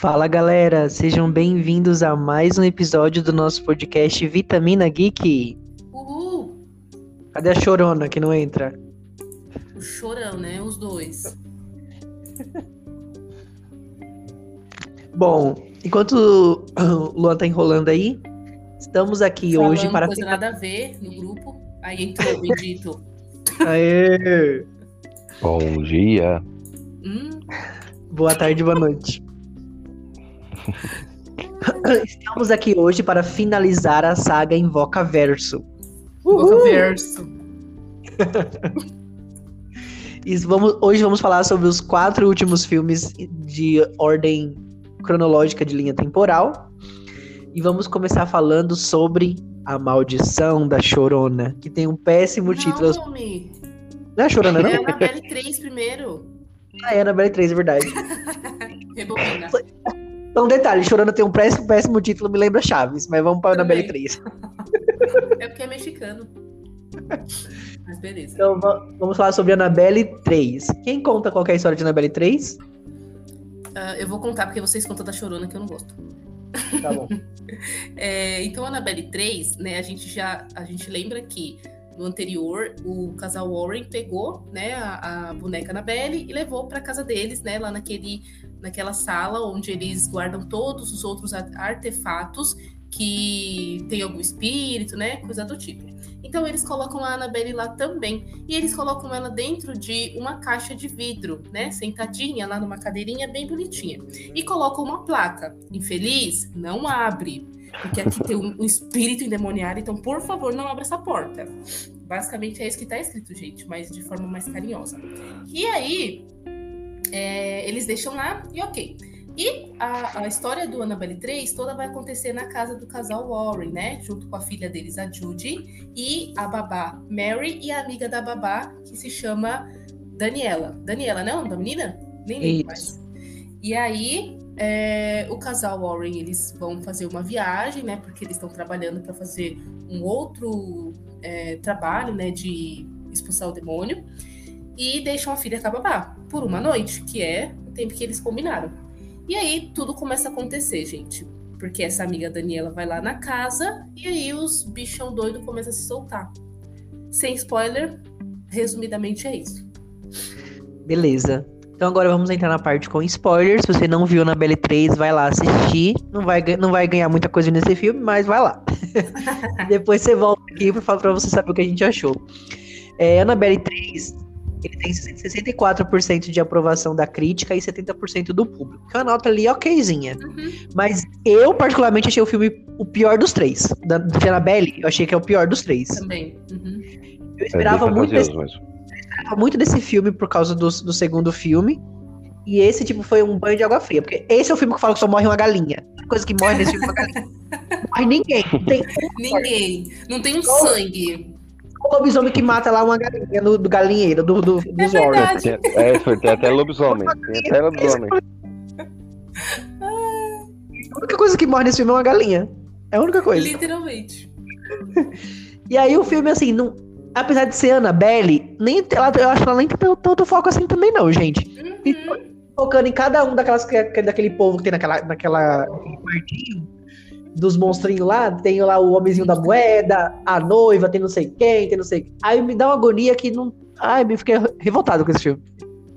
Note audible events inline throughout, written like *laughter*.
Fala galera, sejam bem-vindos a mais um episódio do nosso podcast Vitamina Geek. Uhul! Cadê a chorona que não entra? O chorão, né? Os dois. Bom, enquanto o Luan tá enrolando aí, estamos aqui Falando hoje para. coisa nada a ver no grupo. Aí entrou o bendito. Aê! Bom dia. Hum, Boa tarde, boa noite. Estamos aqui hoje para finalizar a saga Invoca Verso. Boca verso. E vamos, hoje vamos falar sobre os quatro últimos filmes de ordem cronológica de linha temporal. E vamos começar falando sobre A Maldição da Chorona, que tem um péssimo título. Não, homem. Não é a Chorona, não? É a Annabelle 3 primeiro. Ah, é Annabelle 3, é verdade. *laughs* Rebobina. Então, detalhe, Chorona tem um péssimo, péssimo título, me lembra Chaves, mas vamos para Annabelle Também. 3. É porque é mexicano. *laughs* Mas beleza. Então, va- vamos falar sobre Annabelle 3. Quem conta qual é a história de Annabelle 3? Ah, eu vou contar porque vocês contam da chorona que eu não gosto. Tá bom. *laughs* É, então, a Annabelle 3, né, a gente já a gente lembra que no anterior o casal Warren pegou, né, a, a boneca Annabelle e levou para casa deles, né, lá naquele naquela sala onde eles guardam todos os outros artefatos que tem algum espírito, né, coisa do tipo. Então eles colocam a Annabelle lá também e eles colocam ela dentro de uma caixa de vidro, né, sentadinha lá numa cadeirinha bem bonitinha e colocam uma placa: infeliz, não abre. Porque aqui tem um, um espírito endemoniado, então por favor não abra essa porta. Basicamente é isso que tá escrito, gente, mas de forma mais carinhosa. E aí, é, eles deixam lá e ok. E a, a história do Annabelle 3 toda vai acontecer na casa do casal Warren, né? Junto com a filha deles, a Judy, e a babá Mary e a amiga da babá, que se chama Daniela. Daniela, não? Da menina? Nem lembro mais. E aí, é, o casal Warren, eles vão fazer uma viagem, né? Porque eles estão trabalhando para fazer um outro é, trabalho, né? De expulsar o demônio. E deixam a filha com a babá por uma noite, que é o tempo que eles combinaram. E aí, tudo começa a acontecer, gente. Porque essa amiga Daniela vai lá na casa e aí os bichão doido começam a se soltar. Sem spoiler, resumidamente é isso. Beleza. Então agora vamos entrar na parte com spoilers. Se você não viu Annabelle 3, vai lá assistir. Não vai, não vai ganhar muita coisa nesse filme, mas vai lá. *laughs* Depois você volta aqui pra, falar pra você saber o que a gente achou. É, Annabelle 3, ele tem 64% de aprovação da crítica e 70% do público. Que é uma nota ali okzinha. Uhum. Mas eu, particularmente, achei o filme o pior dos três. Da, de Annabelle, eu achei que é o pior dos três. Também. Uhum. Eu É esperava bem muito desse, mesmo. esperava muito desse filme por causa do, do segundo filme. E esse, tipo, foi um banho de água fria. Porque esse é o filme que fala que só morre uma galinha. A coisa que morre nesse filme é uma galinha. Não morre ninguém. Não tem *laughs* Ninguém. Não tem um Qual- sangue. Um lobisomem que mata lá uma galinha no, do galinheiro, do, do, dos É Warren. verdade. Tem, é, foi- tem até lobisomem. Tem até lobisomem. A única coisa que morre nesse filme é uma galinha. É a única coisa. Literalmente. *laughs* E aí o filme, assim, não. Apesar de ser Annabelle, nem, ela, eu acho que ela nem tem tanto, foco assim também, não, gente. Uhum. focando em cada um daquelas que- daquele povo que tem naquela, naquela naquele quartinho dos monstrinhos lá, tem lá o homenzinho da moeda, a noiva, tem não sei quem, tem não sei. Aí me dá uma agonia que não. Ai, me fiquei revoltado com esse filme.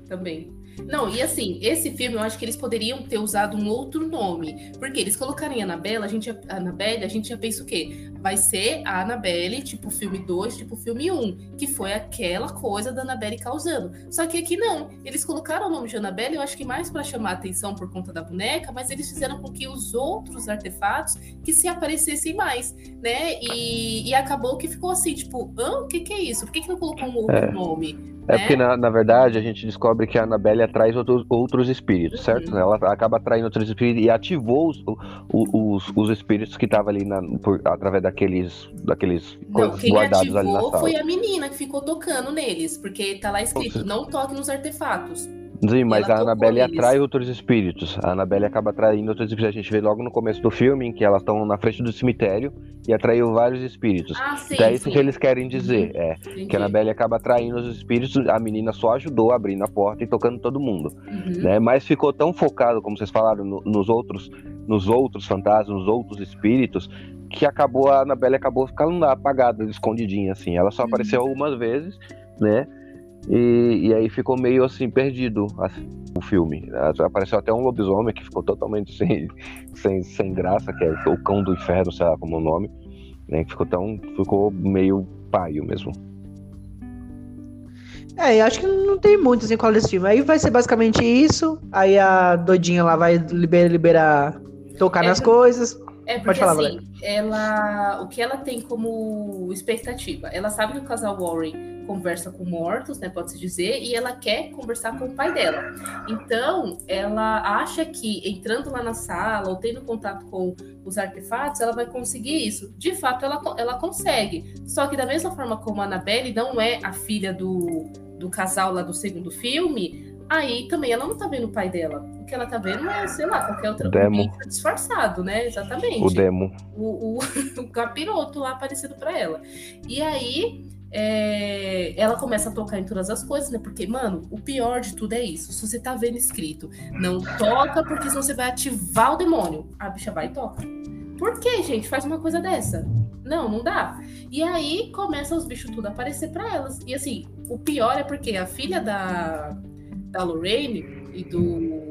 Também. Não, e assim, esse filme eu acho que eles poderiam ter usado um outro nome. Porque eles colocarem Annabelle, a gente, Annabelle, a gente já pensa o quê? Vai ser a Annabelle, tipo filme 2, tipo filme 1, um, que foi aquela coisa da Annabelle causando. Só que aqui não. Eles colocaram o nome de Annabelle, eu acho que mais pra chamar a atenção por conta da boneca, mas eles fizeram com que os outros artefatos que se aparecessem mais, né? E, e acabou que ficou assim, tipo, Hã? o que, que é isso? Por que, que não colocou um outro É. nome? É né? porque, na, na verdade, a gente descobre que a Annabelle atrai outros, outros espíritos, Uhum. certo? Ela acaba atraindo outros espíritos e ativou os, o- os, os espíritos que estavam ali na, por- através daqueles, daqueles Não, coisas quem guardados ali na sala. foi a menina que ficou tocando neles, porque tá lá escrito, não toque nos artefatos. Sim, mas a Annabelle atrai outros espíritos. A Annabelle acaba atraindo outros espíritos. A gente vê logo no começo do filme em que elas estão na frente do cemitério e atraiu vários espíritos. Ah, sim. Então é isso sim. que eles querem dizer. É, Entendi. que a Annabelle acaba atraindo os espíritos, a menina só ajudou abrindo a porta e tocando todo mundo. Uhum. né? Mas ficou tão focado, como vocês falaram, no- nos outros, nos outros fantasmas, nos outros espíritos, que acabou a Annabelle acabou ficando lá apagada, escondidinha assim. Ela só Uhum. apareceu algumas vezes, né? E, e aí ficou meio assim perdido assim, o filme. Apareceu até um lobisomem que ficou totalmente *laughs* sem, sem, sem graça, que é o cão do inferno, sei lá como é o nome, né? Ficou tão ficou meio paio mesmo. É, eu acho que não tem muito assim qual desse filme. Aí vai ser basicamente isso. Aí a doidinha lá vai liber- liberar, tocar É, nas coisas. É porque falar, assim, ela, o que ela tem como expectativa? Ela sabe que o casal Warren conversa com mortos, né, pode se dizer, e ela quer conversar com o pai dela. Então, ela acha que entrando lá na sala ou tendo contato com os artefatos, ela vai conseguir isso. De fato, ela, ela consegue. Só que da mesma forma como a Annabelle não é a filha do, do casal lá do segundo filme, aí também ela não tá vendo o pai dela. O que ela tá vendo é, sei lá, qualquer outra Demo. bicho disfarçado, né? Exatamente O demo. o, o, *laughs* o capiroto lá aparecendo pra ela. E aí é, ela começa a tocar em todas as coisas, né? Porque, mano, o pior de tudo é isso. Se você tá vendo escrito, não toca, porque senão você vai ativar o demônio. A bicha vai e toca. Por que, gente? Faz uma coisa dessa. Não, não dá. E aí começa os bichos tudo a aparecer pra elas. E assim, o pior é porque a filha da, da Lorraine e do.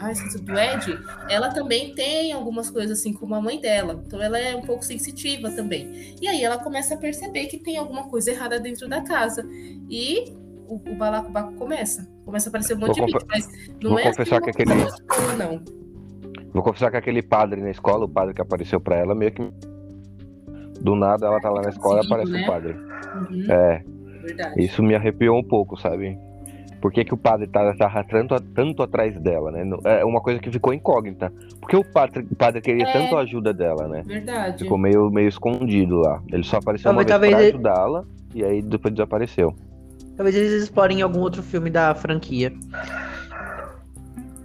Ah, esqueci, do Ed, ela também tem algumas coisas assim como a mãe dela. Então ela é um pouco sensitiva também. E aí ela começa a perceber que tem alguma coisa errada dentro da casa. E o, o balacobaco começa. Começa a aparecer um monte Vou de bicho. Mas não vou é confessar assim, que aquele- coisa boa, não. Vou confessar que aquele padre na escola, o padre que apareceu pra ela, meio que. Do nada ela tá lá na escola e aparece né? o padre. Uhum, É, verdade. isso me arrepiou um pouco, sabe? Por que, que o padre tá, tá tanto, tanto atrás dela, né? Não- É uma coisa que ficou incógnita. Porque o padre, o padre queria É. tanto a ajuda dela, né? Verdade. Ficou meio, meio escondido lá. Ele só apareceu uma Talvez- vez pra ele- ajudá-la e aí depois desapareceu. Talvez eles explorem em algum outro filme da franquia.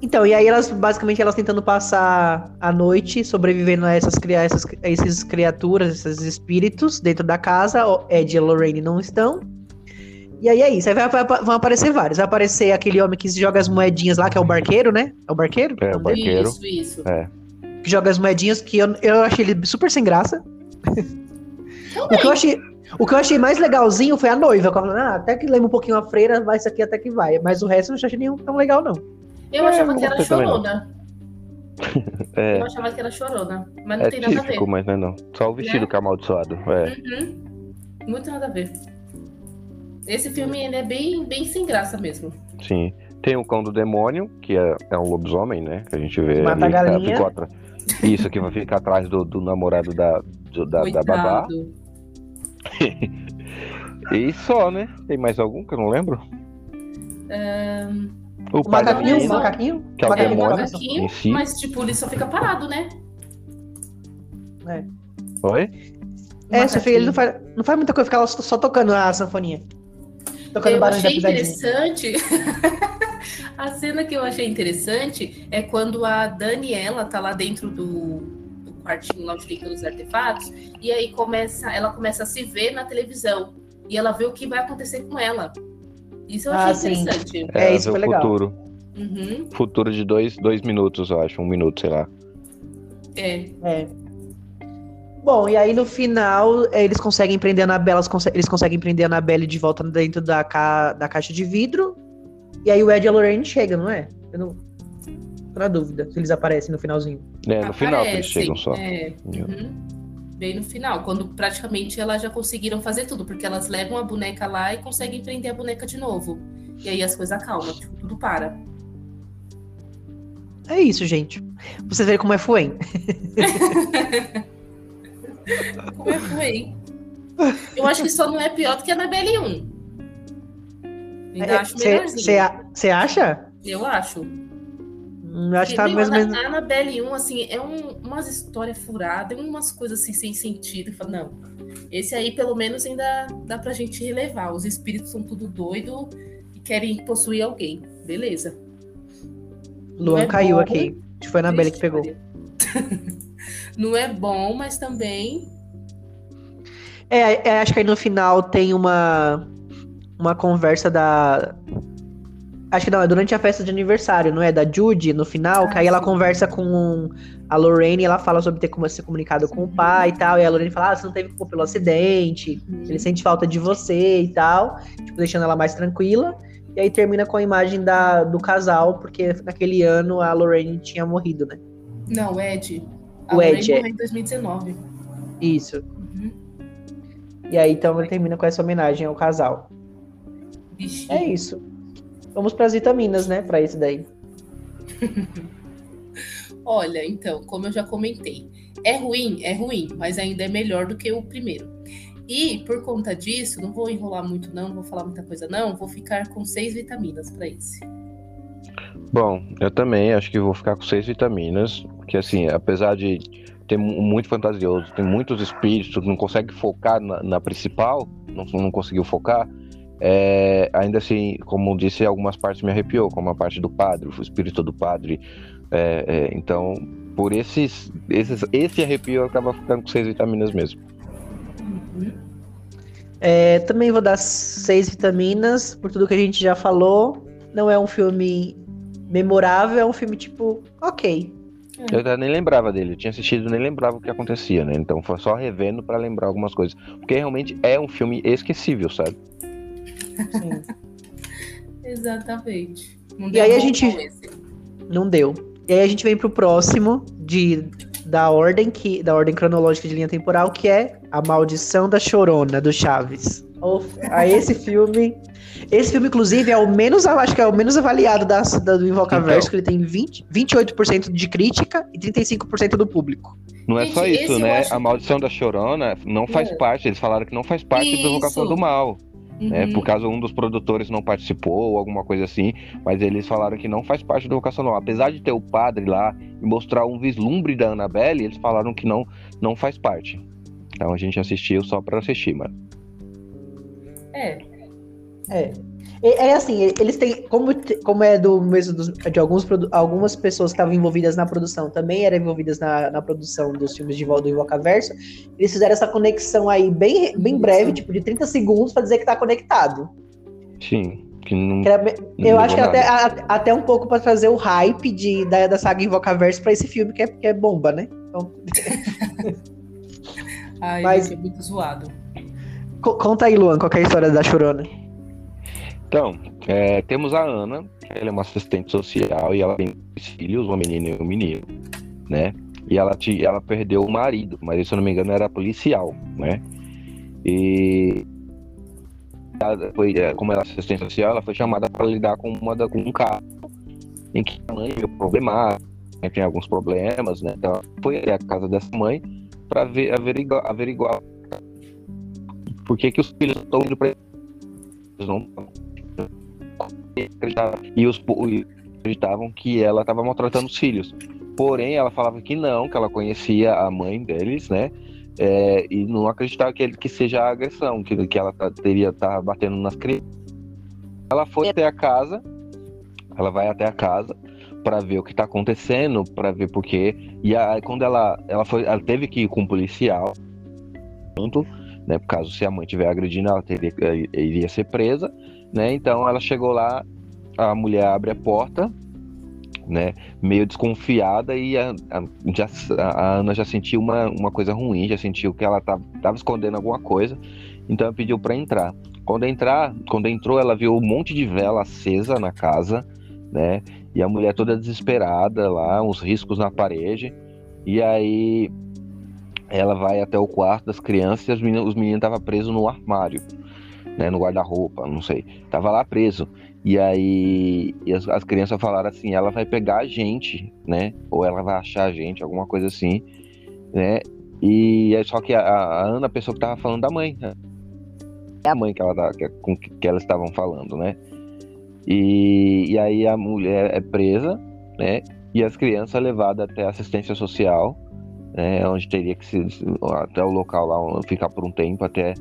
Então, e aí elas, basicamente, elas tentando passar a noite sobrevivendo a essas, cria- essas, a esses criaturas, esses espíritos dentro da casa. Ed e a Lorraine não estão. E aí é isso. Aí vai- vai- vão aparecer vários. Vai aparecer aquele homem que joga as moedinhas lá, que é o barqueiro, né? É o barqueiro? É, o barqueiro. Isso, isso. Que joga as moedinhas, que eu, eu achei ele super sem graça. O que eu achei, o que eu achei mais legalzinho foi a noiva. que ela falou, ah, até que lembra um pouquinho a freira, vai isso aqui até que vai. Mas o resto eu não achei nenhum tão legal, não. Eu É, achava que era chorona. *laughs* É, Eu achava que era chorona. Mas não é tem nada a ver. típico, mas não é não. Só o vestido Né? que é amaldiçoado. É. Uhum. Muito nada a ver. Esse filme ele é bem, bem sem graça mesmo. Sim. Tem o cão do demônio, que é, é um lobisomem, né? Que a gente vê Mata ali. a que galinha. atra- Isso, que vai ficar atrás do, do namorado da, do- da, da babá. *laughs* E só, né? Tem mais algum que eu não lembro? Ahn, O O pai da macaquinho, o macaquinho. que é o macaquinho é, demônio. cabeça. macaquinho, si. mas tipo, ele só fica parado, né? Oi? É. Sofia, ele não faz, não faz muita coisa, fica só, só tocando a sanfoninha. Tocando Eu achei interessante. *laughs* a cena que eu achei interessante é quando a Daniela tá lá dentro do, do quartinho lá onde tem todos os artefatos, e aí começa, ela começa a se ver na televisão. E ela vê o que vai acontecer com ela. Isso eu Ah, achei sim. interessante. É, isso ver foi o legal. futuro. Uhum, Futuro de dois, dois minutos, eu acho. Um minuto, sei lá. é. É. Bom, e aí no final é, eles conseguem prender a Anabelle, eles conse- eles conseguem prender a Anabelle de volta dentro da, ca- da caixa de vidro. E aí o Ed e a Lorraine chegam, não é? Eu não. Tô na dúvida se eles aparecem no finalzinho. É, no final que eles chegam só. É, uhum. Bem no final, quando praticamente elas já conseguiram fazer tudo, porque elas levam a boneca lá e conseguem prender a boneca de novo. E aí as coisas acalmam, tipo, tudo para. É isso, gente. Vocês verem como é Fuen. *laughs* Como é foi? Eu acho que só não é pior do que a Annabelle 1. Ainda acho melhorzinho. Você acha? Eu acho. Hum, Eu acho que tá mais ou menos. a Annabelle 1, assim, é um, umas histórias furadas, umas coisas assim sem sentido. Eu falo, não, esse aí pelo menos ainda dá pra gente relevar. Os espíritos são tudo doido e querem possuir alguém. beleza. Luan é caiu bom, aqui. Acho que foi a Anabelle que pegou. *laughs* Não é bom, mas também. É, é, acho que aí no final tem uma uma conversa da acho que não, é durante a festa de aniversário, não é? Da Judy, no final, Ah, que aí ela sim. conversa com a Lorraine e ela fala sobre ter como se comunicado com o pai e tal. E a Lorraine fala: Ah, você não teve culpa pelo acidente, ele sente falta de você e tal. Tipo, deixando ela mais tranquila. E aí termina com a imagem da, do casal, porque naquele ano a Lorraine tinha morrido, né? Não, Ed. A O Lorraine Ed, é. morreu em 2019. Isso. Uhum. E aí então ele termina com essa homenagem ao casal. Bichinho. É isso. Vamos pras vitaminas, né? Pra esse daí. *laughs* Olha, então, como eu já comentei, é ruim, é ruim, mas ainda é melhor do que o primeiro. E por conta disso, não vou enrolar muito, não, não vou falar muita coisa, não. Vou ficar com seis vitaminas para esse. Bom, eu também acho que vou ficar com seis vitaminas, que assim, apesar de ter mu- muito fantasioso, tem muitos espíritos, não consegue focar na, na principal, não, não conseguiu focar, é, ainda assim, como disse, algumas partes me arrepiou, como a parte do padre, o espírito do padre, é, é, então, por esses, esses, esse arrepio eu acaba ficando com seis vitaminas mesmo. É, também vou dar seis vitaminas, por tudo que a gente já falou. Não é um filme memorável, é um filme tipo, ok. Eu até nem lembrava dele, eu tinha assistido e nem lembrava o que acontecia, né? Então foi só revendo pra lembrar algumas coisas. Porque realmente é um filme esquecível, sabe? Sim. *laughs* Exatamente. Não E deu aí a gente-. Não deu. E aí a gente vem pro próximo de, da ordem que da ordem cronológica de linha temporal, que é A Maldição da Chorona, do Chaves. A esse filme. Esse filme, inclusive, é o menos, acho que é o menos avaliado da, da- do Invocaverso, Então. que ele tem 20, 28% de crítica e 35% do público. Não é Gente, só isso, né? acho A que- maldição da Chorona não faz É. parte. Eles falaram que não faz parte da Invocação Isso. do Mal. Né? Uhum. Por caso um dos produtores não participou ou alguma coisa assim. Mas eles falaram que não faz parte do Mal. Apesar de ter o padre lá e mostrar um vislumbre da Annabelle, eles falaram que não, não faz parte. Então a gente assistiu só pra assistir, mano. É, É. É, é assim, eles têm. Como, como é do mesmo dos- de alguns, algumas pessoas que estavam envolvidas na produção, também eram envolvidas na, na produção dos filmes de volta do Invocaverso, eles fizeram essa conexão aí bem, bem breve, tipo de 30 segundos, pra dizer que tá conectado. Sim. Que não, Que era não eu acho que até, a- até um pouco pra trazer o hype de, da, da saga Invocaverso pra esse filme, que é, que é bomba, né? Então, *laughs* ai, Mas- é muito zoado. co- conta aí, Luan, qual que é a história da Chorona? Então, é, temos a Ana, ela é uma assistente social e ela tem dois filhos, uma menina e um menino, né? E ela, ti- ela perdeu o marido, mas se eu não me engano era policial, né? E ela foi, é, como ela é assistente social, ela foi chamada para lidar com, uma com um caso em que a mãe veio problemática, né, tinha alguns problemas, né? Então, ela foi a casa dessa mãe para ver, averiguar, averiguar por que, que os filhos estão indo para eles não e os acreditavam que ela estava maltratando os filhos. Porém, ela falava que não, que ela conhecia a mãe deles, né? É, e não acreditava que, ele, que seja agressão, que, que ela tá- teria tá batendo nas crianças. Ela foi até a casa, ela vai até a casa para ver o que está acontecendo, para ver por quê. E aí, quando ela, ela foi, ela teve que ir com um policial, junto, né? Caso se a mãe estiver agredindo, ela teria, eh, iria ser presa né? Então ela chegou lá, a mulher abre a porta, né? Meio desconfiada e a, a, já, a Ana já sentiu uma, uma coisa ruim, já sentiu que ela tava, tava escondendo alguma coisa, então ela pediu para entrar. Quando entrar, quando entrou, ela viu um monte de vela acesa na casa, né? E a mulher toda desesperada lá, uns riscos na parede. E aí ela vai até o quarto das crianças e os meninos estavam presos no armário né, no guarda-roupa, não sei. Tava lá preso. E aí e as, as crianças falaram assim, ela vai pegar a gente, né? Ou ela vai achar a gente, alguma coisa assim, né? E é só que a, a Ana, a pessoa que tava falando da mãe, né? é a mãe que ela tá, que, com que, que elas estavam falando, né? E, e aí a mulher é presa, né? E as crianças levadas até a assistência social, né? Onde teria que se até o local lá ficar por um tempo até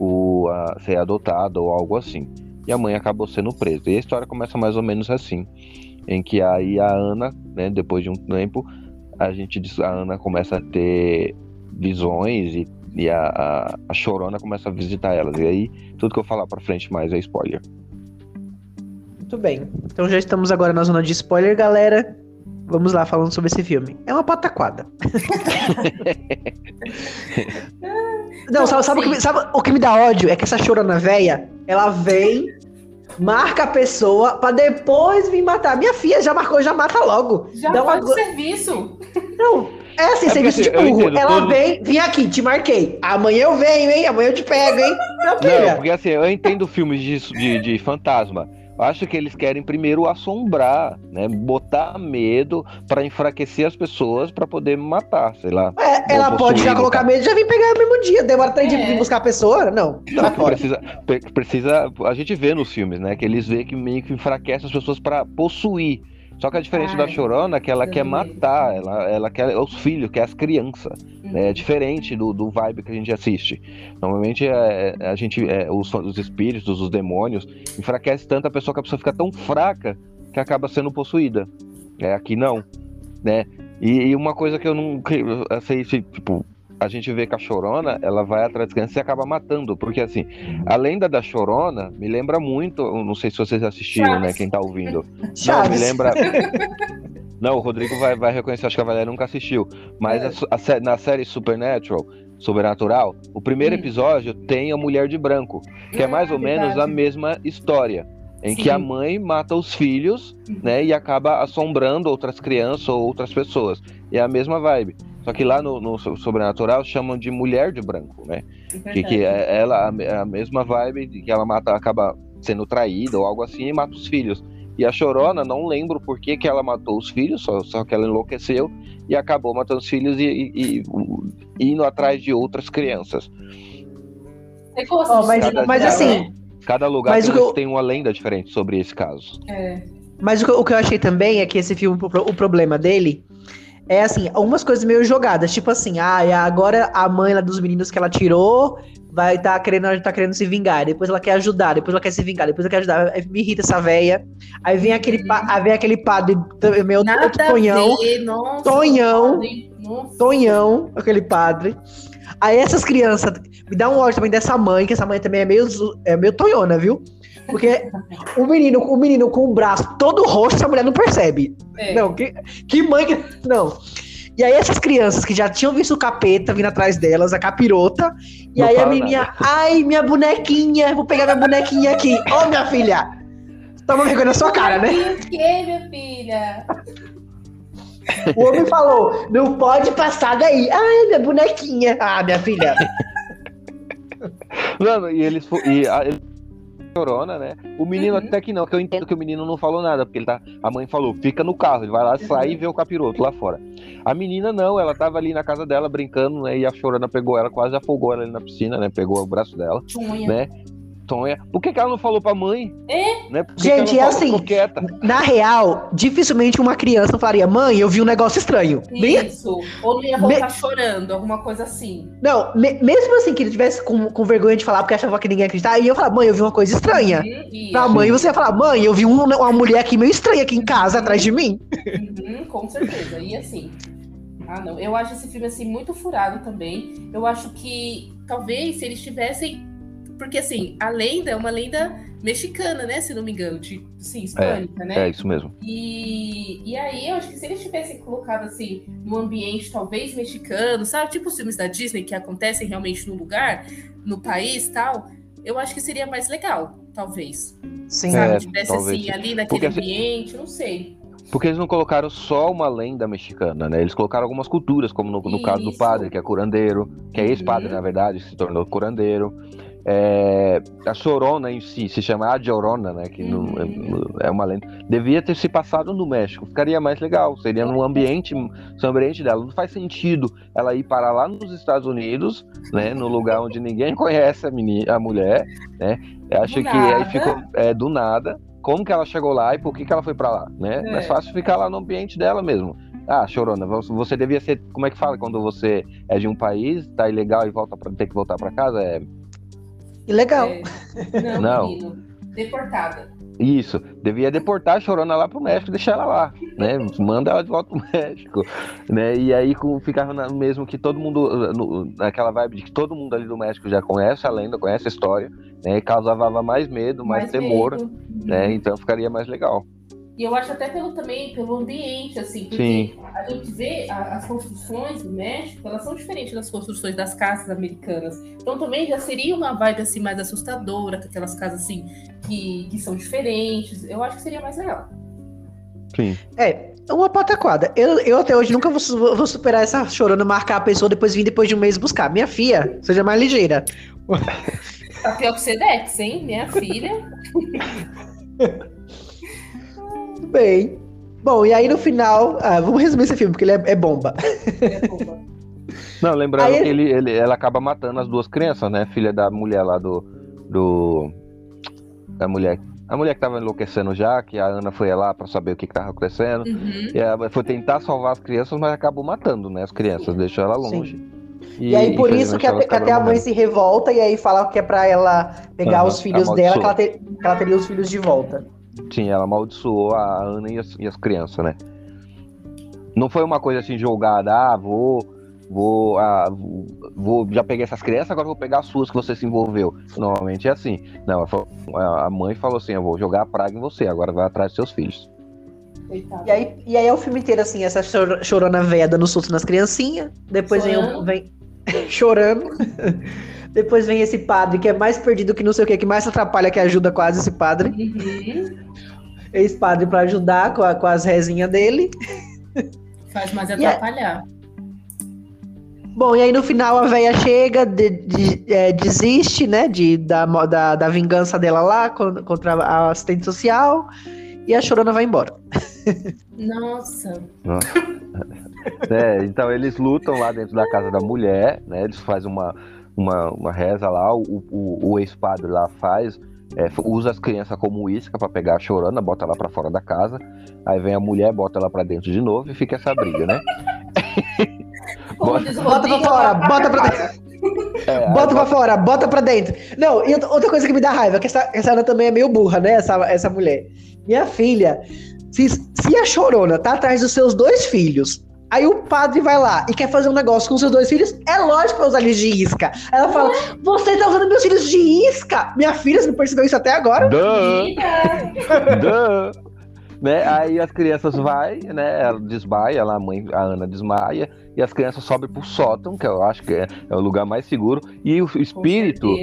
o, a, ser adotado ou algo assim. e a mãe acabou sendo presa. E a história começa mais ou menos assim, em que aí a Ana, né, depois de um tempo, a gente a Ana começa a ter visões e, e a, a, a Chorona começa a visitar elas. E aí tudo que eu falar para frente mais é spoiler. Muito bem. Então já estamos agora na zona de spoiler, galera. Vamos lá falando sobre esse filme. É uma pataquada. *laughs* Não, sabe, sabe, o que, sabe, o que, me dá ódio? É que essa chorona véia, ela vem, marca a pessoa pra depois vir matar. Minha filha já marcou, já mata logo. Já Dá uma... serviço. Não, é assim, é serviço de burro. Ela todo... vem, vem aqui, te marquei. Amanhã eu venho, hein? Amanhã eu te pego, hein? *laughs* Minha filha. Não, porque assim, eu entendo filmes de, de, de fantasma acho que eles querem primeiro assombrar, né? Botar medo para enfraquecer as pessoas para poder matar, sei lá. É, ela pode já colocar medo e já vir pegar no mesmo dia. Demora três é. dias pra buscar a pessoa? Não. Não, precisa, precisa. A gente vê nos filmes, né? Que eles veem que meio que enfraquece as pessoas para possuir. Só que a diferença Ai, da Chorona é que ela quer matar, ela, ela quer os filhos, quer as crianças. Uhum. Né? É diferente do, do vibe que a gente assiste. Normalmente é, é a gente, é, os, os espíritos, os demônios, enfraquece tanto a pessoa que a pessoa fica tão fraca que acaba sendo possuída. É, aqui não. Né? E, e uma coisa que eu não sei se, tipo, a gente vê que a chorona, ela vai atrás das crianças e acaba matando. Porque, assim, a lenda da chorona me lembra muito. Não sei se vocês assistiram, Chaves. né? Quem tá ouvindo. Chaves. *laughs* Não, me lembra. *laughs* Não, o Rodrigo vai, vai reconhecer, acho que a Valéria nunca assistiu. Mas é. a, a, na série Supernatural, Sobrenatural, o primeiro episódio tem a mulher de branco, que é, é mais ou menos a mesma história. Em Sim. que a mãe mata os filhos, uhum. né? E acaba assombrando outras crianças ou outras pessoas. É a mesma vibe. Só que lá no, no Sobrenatural chamam de mulher de branco, né? É que, que é, ela é a mesma vibe que ela mata, acaba sendo traída ou algo assim e mata os filhos. E a Chorona, não lembro por que, que ela matou os filhos, só, só que ela enlouqueceu e acabou matando os filhos e, e, e indo atrás de outras crianças. Oh, mas, mas assim. Cada lugar tem, eu... tem, uma lenda diferente sobre esse caso. É. Mas o que, o que eu achei também é que esse filme, o problema dele é assim, algumas coisas meio jogadas, tipo assim, ah, agora a mãe lá dos meninos que ela tirou vai estar tá querendo, tá querendo se vingar, depois ela quer ajudar, depois ela quer se vingar, depois ela quer ajudar, aí me irrita essa véia. Aí vem aquele, uhum. aí vem aquele padre meu Nada outro tonhão, Nossa, tonhão, Nossa. tonhão, aquele padre. Aí essas crianças, me dá um ódio também dessa mãe, que essa mãe também é meio, é meio tonhona, viu? Porque o menino, o menino com o braço todo roxo, a mulher não percebe. É. Não, que, que mãe que. Não. E aí essas crianças que já tinham visto o capeta vindo atrás delas, a capirota, e não aí a menina, nada. ai, minha bonequinha, vou pegar minha bonequinha aqui. Ô, oh, minha filha! Toma vergonha na sua cara, né? O que, minha filha? O homem falou, não pode passar daí. Ai, minha bonequinha. Ah, minha filha. Mano, e eles, e, a, eles Corona, né? O menino uhum. até que não, que eu entendo que o menino não falou nada, porque ele tá. A mãe falou, fica no carro, ele vai lá, sai e vê o capiroto lá fora. A menina não, ela tava ali na casa dela brincando, né? E a chorona pegou ela, quase afogou ela ali na piscina, né? Pegou o braço dela, Chunha. né? Tonha. Por que, que ela não falou pra mãe? É? Né? Gente, é assim, na real, dificilmente uma criança falaria, mãe, eu vi um negócio estranho. Isso. Bem... Ou não ia voltar me... chorando, alguma coisa assim. Não, me... mesmo assim que ele tivesse com, com vergonha de falar porque achava que ninguém ia acreditar, eu falar, mãe, eu vi uma coisa estranha. Uhum, pra mãe, você ia falar, mãe, eu vi um, uma mulher aqui meio estranha aqui em casa, uhum. atrás de mim. Uhum, com certeza. E assim. Ah, não. Eu acho esse filme assim muito furado também. Eu acho que talvez se eles tivessem porque, assim, a lenda é uma lenda mexicana, né? Se não me engano, de, sim, hispânica, é, né? É, isso mesmo. E, e aí, eu acho que se eles tivessem colocado, assim, num ambiente talvez mexicano, sabe? Tipo os filmes da Disney que acontecem realmente no lugar, no país tal, eu acho que seria mais legal, talvez. Sim. Sabe? É, tivesse, talvez. assim, ali naquele Porque, assim, ambiente, não sei. Porque eles não colocaram só uma lenda mexicana, né? Eles colocaram algumas culturas, como no, no caso do padre, que é curandeiro, que é ex-padre, uhum. na verdade, se tornou curandeiro. É, a Chorona em si se chama A Llorona, né? Que não, é, é uma lenda. Devia ter se passado no México, ficaria mais legal. Seria no ambiente, no ambiente dela. Não faz sentido ela ir para lá nos Estados Unidos, né? No lugar onde ninguém *laughs* conhece a, menina, a mulher, né? Acho que aí ficou é, do nada. Como que ela chegou lá e por que, que ela foi para lá, né? É. Mais fácil ficar lá no ambiente dela mesmo. Ah, chorona, você devia ser. Como é que fala quando você é de um país, tá ilegal e volta para ter que voltar para casa? É Ilegal. É... Não, não. Deportada. Isso, devia deportar a Chorona lá pro México e deixar ela lá, né? Manda ela de volta pro México, né? E aí ficava na, mesmo que todo mundo, no, naquela vibe de que todo mundo ali do México já conhece a lenda, conhece a história, né? E causava mais medo, mais, mais temor, medo. né? Então ficaria mais legal. E eu acho até pelo também pelo ambiente, assim, porque Sim. a gente vê a, as construções do México, elas são diferentes das construções das casas americanas. Então também já seria uma vibe assim mais assustadora, com aquelas casas assim que, que são diferentes. Eu acho que seria mais legal. Sim. É, uma pataquada. Eu, eu até hoje nunca vou, vou superar essa chorando, marcar a pessoa, depois vir depois de um mês buscar. Minha filha, seja mais ligeira. Tá pior que o Sedex, hein? Minha filha. *laughs* bem. Bom, e aí no final. Ah, vamos resumir esse filme, porque ele é, é bomba. É *laughs* bomba. Não, lembrando aí, que ele, ele, ela acaba matando as duas crianças, né? Filha da mulher lá do. do a mulher. A mulher que tava enlouquecendo já, que a Ana foi lá para saber o que, que tava acontecendo. Uhum. E ela foi tentar salvar as crianças, mas acabou matando, né? As crianças, deixou ela longe. E, e, aí, por isso que, a, que até a mãe se revolta e aí fala que é pra ela pegar uhum, os filhos dela, que ela, ter, que ela teria os filhos de volta. Sim, ela amaldiçoou a Ana e as, e as crianças, né? Não foi uma coisa assim jogada, ah, vou, vou, ah, vou, já peguei essas crianças, agora vou pegar as suas que você se envolveu. Normalmente é assim. Não, a mãe falou assim, eu vou jogar a praga em você, agora vai atrás dos seus filhos. E aí, e aí é o filme inteiro assim, essa chorona velha dando susto nas criancinhas, depois chorando. vem, vem *laughs* chorando. Depois vem esse padre que é mais perdido que não sei o que, que mais atrapalha que ajuda quase esse padre. Uhum. Esse padre para ajudar com, a, com as rezinhas dele. Faz mais atrapalhar. Bom, e aí no final a velha chega, de, de, é, desiste, né, de, da, da, da vingança dela lá contra a assistente social e a chorona vai embora. Nossa. É, então eles lutam lá dentro da casa da mulher, né? Eles fazem uma, uma, uma reza lá, o, o, o ex-padre lá faz, é, usa as crianças como isca para pegar a chorana, bota lá para fora da casa, aí vem a mulher, bota ela para dentro de novo e fica essa briga, né? *laughs* bota, bota pra fora, bota pra dentro. É, bota pra fora, bota pra dentro. Não, e outra coisa que me dá raiva, que essa, essa Ana também é meio burra, né? Essa, essa mulher. Minha filha, se, se a chorona tá atrás dos seus dois filhos, Aí o padre vai lá e quer fazer um negócio com seus dois filhos, é lógico que vai usar eles de isca. Ela fala: Você tá usando meus filhos de isca? Minha filha, você não percebeu isso até agora? Duh. Duh. Né? Aí as crianças vai, né? Ela desmaia, ela, a mãe, a Ana desmaia, e as crianças sobem pro sótão, que eu acho que é, é o lugar mais seguro. E o espírito,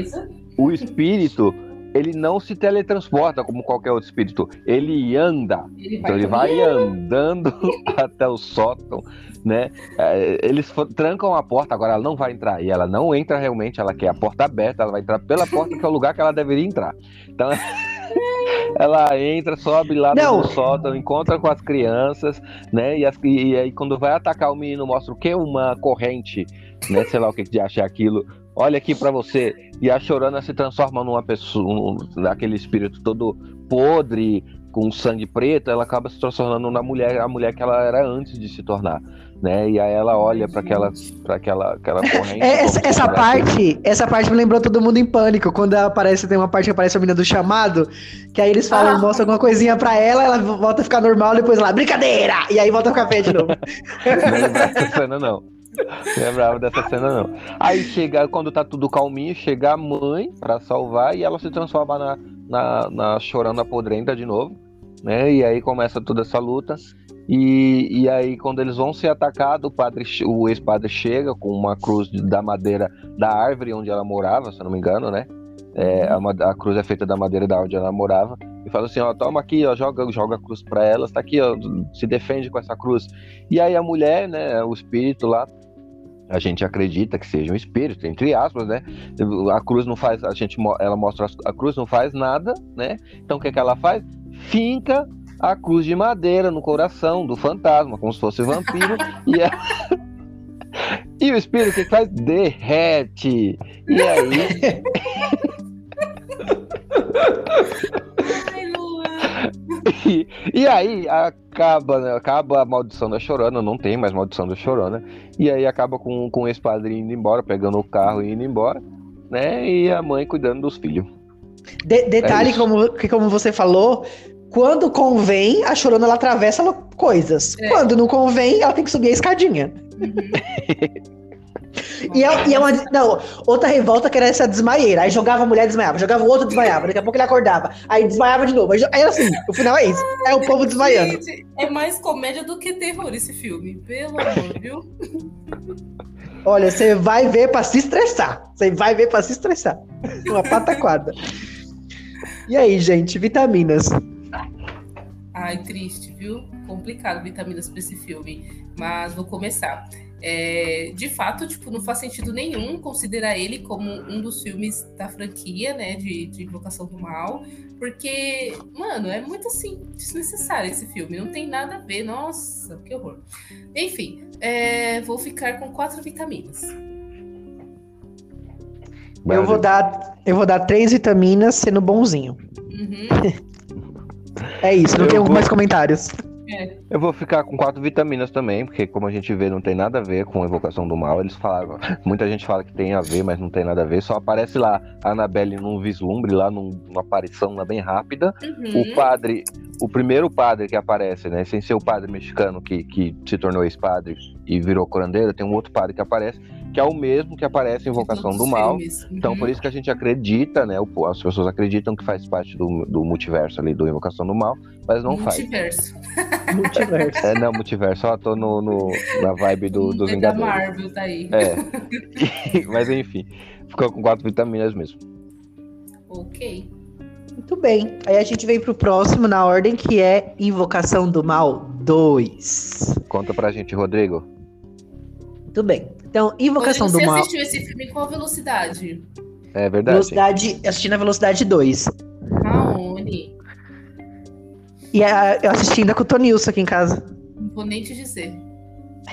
o espírito ele não se teletransporta como qualquer outro espírito. Ele anda. Ele então ele vai andando *laughs* até o sótão, né? É, eles trancam a porta, agora ela não vai entrar. E ela não entra realmente, ela quer a porta aberta, ela vai entrar pela porta, que é o lugar que ela deveria entrar. Então. *laughs* ela entra, sobe lá no sótão, encontra com as crianças, né? E, as, e, aí quando vai atacar o menino, mostra o que? Uma corrente, né? Sei lá o que de achar aquilo olha aqui para você. E a Chorana se transforma numa pessoa, naquele espírito todo podre, com sangue preto, ela acaba se transformando na mulher, a mulher que ela era antes de se tornar, né? E aí ela olha para aquela, para aquela, aquela corrente. É, essa, essa parte, essa parte me lembrou todo mundo em pânico quando aparece, tem uma parte que aparece a menina do chamado, que aí eles falam, ah. mostra alguma coisinha para ela, ela volta a ficar normal, depois lá brincadeira, e aí volta a ficar feia de novo. não lembro dessa cena não. Lembrava dessa cena, não. Aí chega, quando tá tudo calminho, chega a mãe para salvar e ela se transforma na, na, na chorando a podrenta de novo, né? E aí começa toda essa luta. E, e aí, quando eles vão ser atacados, o, padre, o ex-padre chega com uma cruz da madeira da árvore onde ela morava, se eu não me engano, né? É, a, a, cruz é feita da madeira da onde ela morava e fala assim, ó, toma aqui, ó, joga, joga a cruz para elas, tá aqui, ó, se defende com essa cruz. E aí a mulher, né, o espírito lá, a gente acredita que seja um espírito, entre aspas, né? A cruz não faz, a gente, ela mostra a cruz não faz nada, né? Então o que, é que ela faz? Finca a cruz de madeira no coração do fantasma, como se fosse vampiro, e, a... *laughs* e o espírito que faz derrete. E aí *laughs* *laughs* e, e aí acaba, né, acaba a maldição da Chorona, não tem mais maldição da Chorona. E aí acaba com, com esse padrinho indo embora, pegando o carro e indo embora, né? E a mãe cuidando dos filhos. De- detalhe, É como, que como você falou, quando convém, a chorona ela atravessa coisas. É. Quando não convém, ela tem que subir a escadinha. *laughs* E é, e é uma. Não, outra revolta que era essa desmaieira. Aí jogava a mulher desmaiava, jogava o outro desmaiava, daqui a pouco ele acordava. Aí desmaiava de novo. Aí, aí assim, o final é isso. É o povo desmaiando. Gente, é mais comédia do que terror esse filme. Pelo amor, viu? Olha, você vai ver pra se estressar. Você vai ver pra se estressar. Uma pataquada. E aí, gente, vitaminas. Ai, triste, viu? Complicado vitaminas pra esse filme. Mas vou começar. É, de fato, tipo, não faz sentido nenhum considerar ele como um dos filmes da franquia, né? De, de Invocação do Mal. Porque, mano, é muito assim, desnecessário esse filme. Não tem nada a ver. Nossa, que horror. Enfim, é, vou ficar com quatro vitaminas. Eu vou dar, eu vou dar três vitaminas sendo bonzinho. Uhum. *laughs* É isso, não Eu tenho vou- mais comentários. Eu vou ficar com quatro vitaminas também, porque como a gente vê, não tem nada a ver com a Invocação do Mal. Eles falaram, *laughs* muita gente fala que tem a ver, mas não tem nada a ver. Só aparece lá a Annabelle num vislumbre, lá num- numa aparição lá bem rápida. Uhum. O padre, o primeiro padre que aparece, né? Sem ser o padre mexicano que, que se tornou ex-padre e virou curandeiro, tem um outro padre que aparece, que é o mesmo que aparece em Invocação do Mal. Então, Uhum. por isso que a gente acredita, né? As pessoas acreditam que faz parte do, do multiverso ali, do Invocação do Mal, mas não faz. Multiverso. Multiverso. É, não, multiverso, só tô no, no- na vibe do, dos É da. Marvel, tá aí. É. *laughs* mas enfim, ficou com quatro vitaminas mesmo. Ok. Muito bem. Aí a gente vem pro próximo na ordem, que é Invocação do Mal 2. Conta pra gente, Rodrigo. Muito bem. Então, Invocação Rodrigo, do você Mal. assistiu esse filme em qual velocidade? É verdade. Velocidade, eu assisti na velocidade 2. Aonde? E a, eu assisti ainda com o Tonilson aqui em casa. Não vou nem te dizer.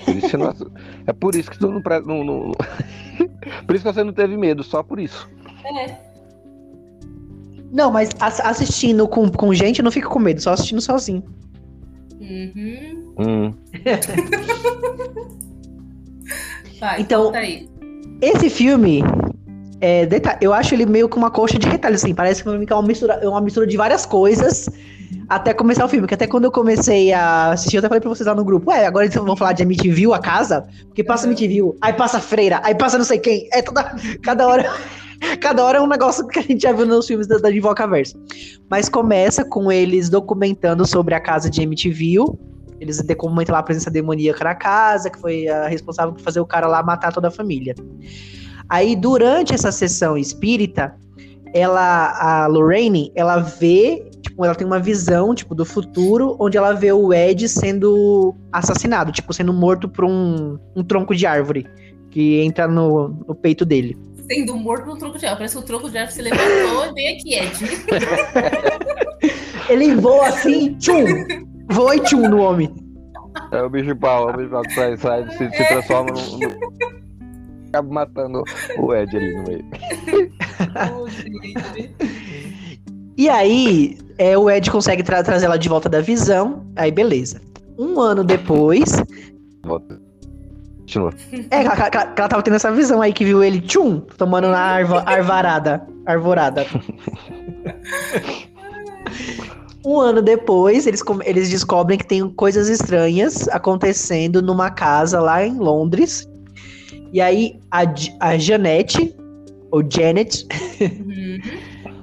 Por isso que nós- É por isso que tu não, não- não- *laughs* Por isso que você não teve medo, só por isso. É, Não, mas ass- assistindo com, com gente, eu não fico com medo, só assistindo sozinho. Uhum. Hum. *laughs* Vai, Então-. Esse filme, é, eu acho ele meio que uma coxa de retalhos, assim. Parece que é uma mistura, é uma mistura de várias coisas até começar o filme. Que até quando eu comecei a assistir, eu até falei pra vocês lá no grupo: Ué, agora eles vão falar de MTV, a casa? Porque passa. MTV, aí passa Freira, aí passa não sei quem. É toda. Cada hora. *laughs* Cada hora é um negócio que a gente já viu nos filmes da, da Invocaverso. Mas começa com eles documentando sobre a casa de MTV. Eles documentam lá a presença demoníaca na casa, que foi a responsável por fazer o cara lá matar toda a família. Aí, durante essa sessão espírita, ela, a Lorraine, ela vê, tipo, ela tem uma visão, tipo, do futuro, onde ela vê o Ed sendo assassinado, tipo, sendo morto por um, um tronco de árvore que entra no, no peito dele. Sendo morto no tronco de árvore. Parece que o tronco de árvore se levantou e veio aqui, Ed. *laughs* Ele voa assim, tchum! Voa e tchum no homem. É o bicho pau, é o bicho pau que sai, sai se, se transforma no. no- Acaba matando o Ed ali no meio. *laughs* E aí, é, o Ed consegue tra trazer ela de volta da visão, aí beleza. Um ano depois, Volta. Continua. É, ela, ela- ela tava tendo essa visão aí que viu ele, tchum, tomando na arva, arvarada. Arvorada. *laughs* um ano depois, eles, eles descobrem que tem coisas estranhas acontecendo numa casa lá em Londres. E aí, a, a Janete, ou Janet, Uhum.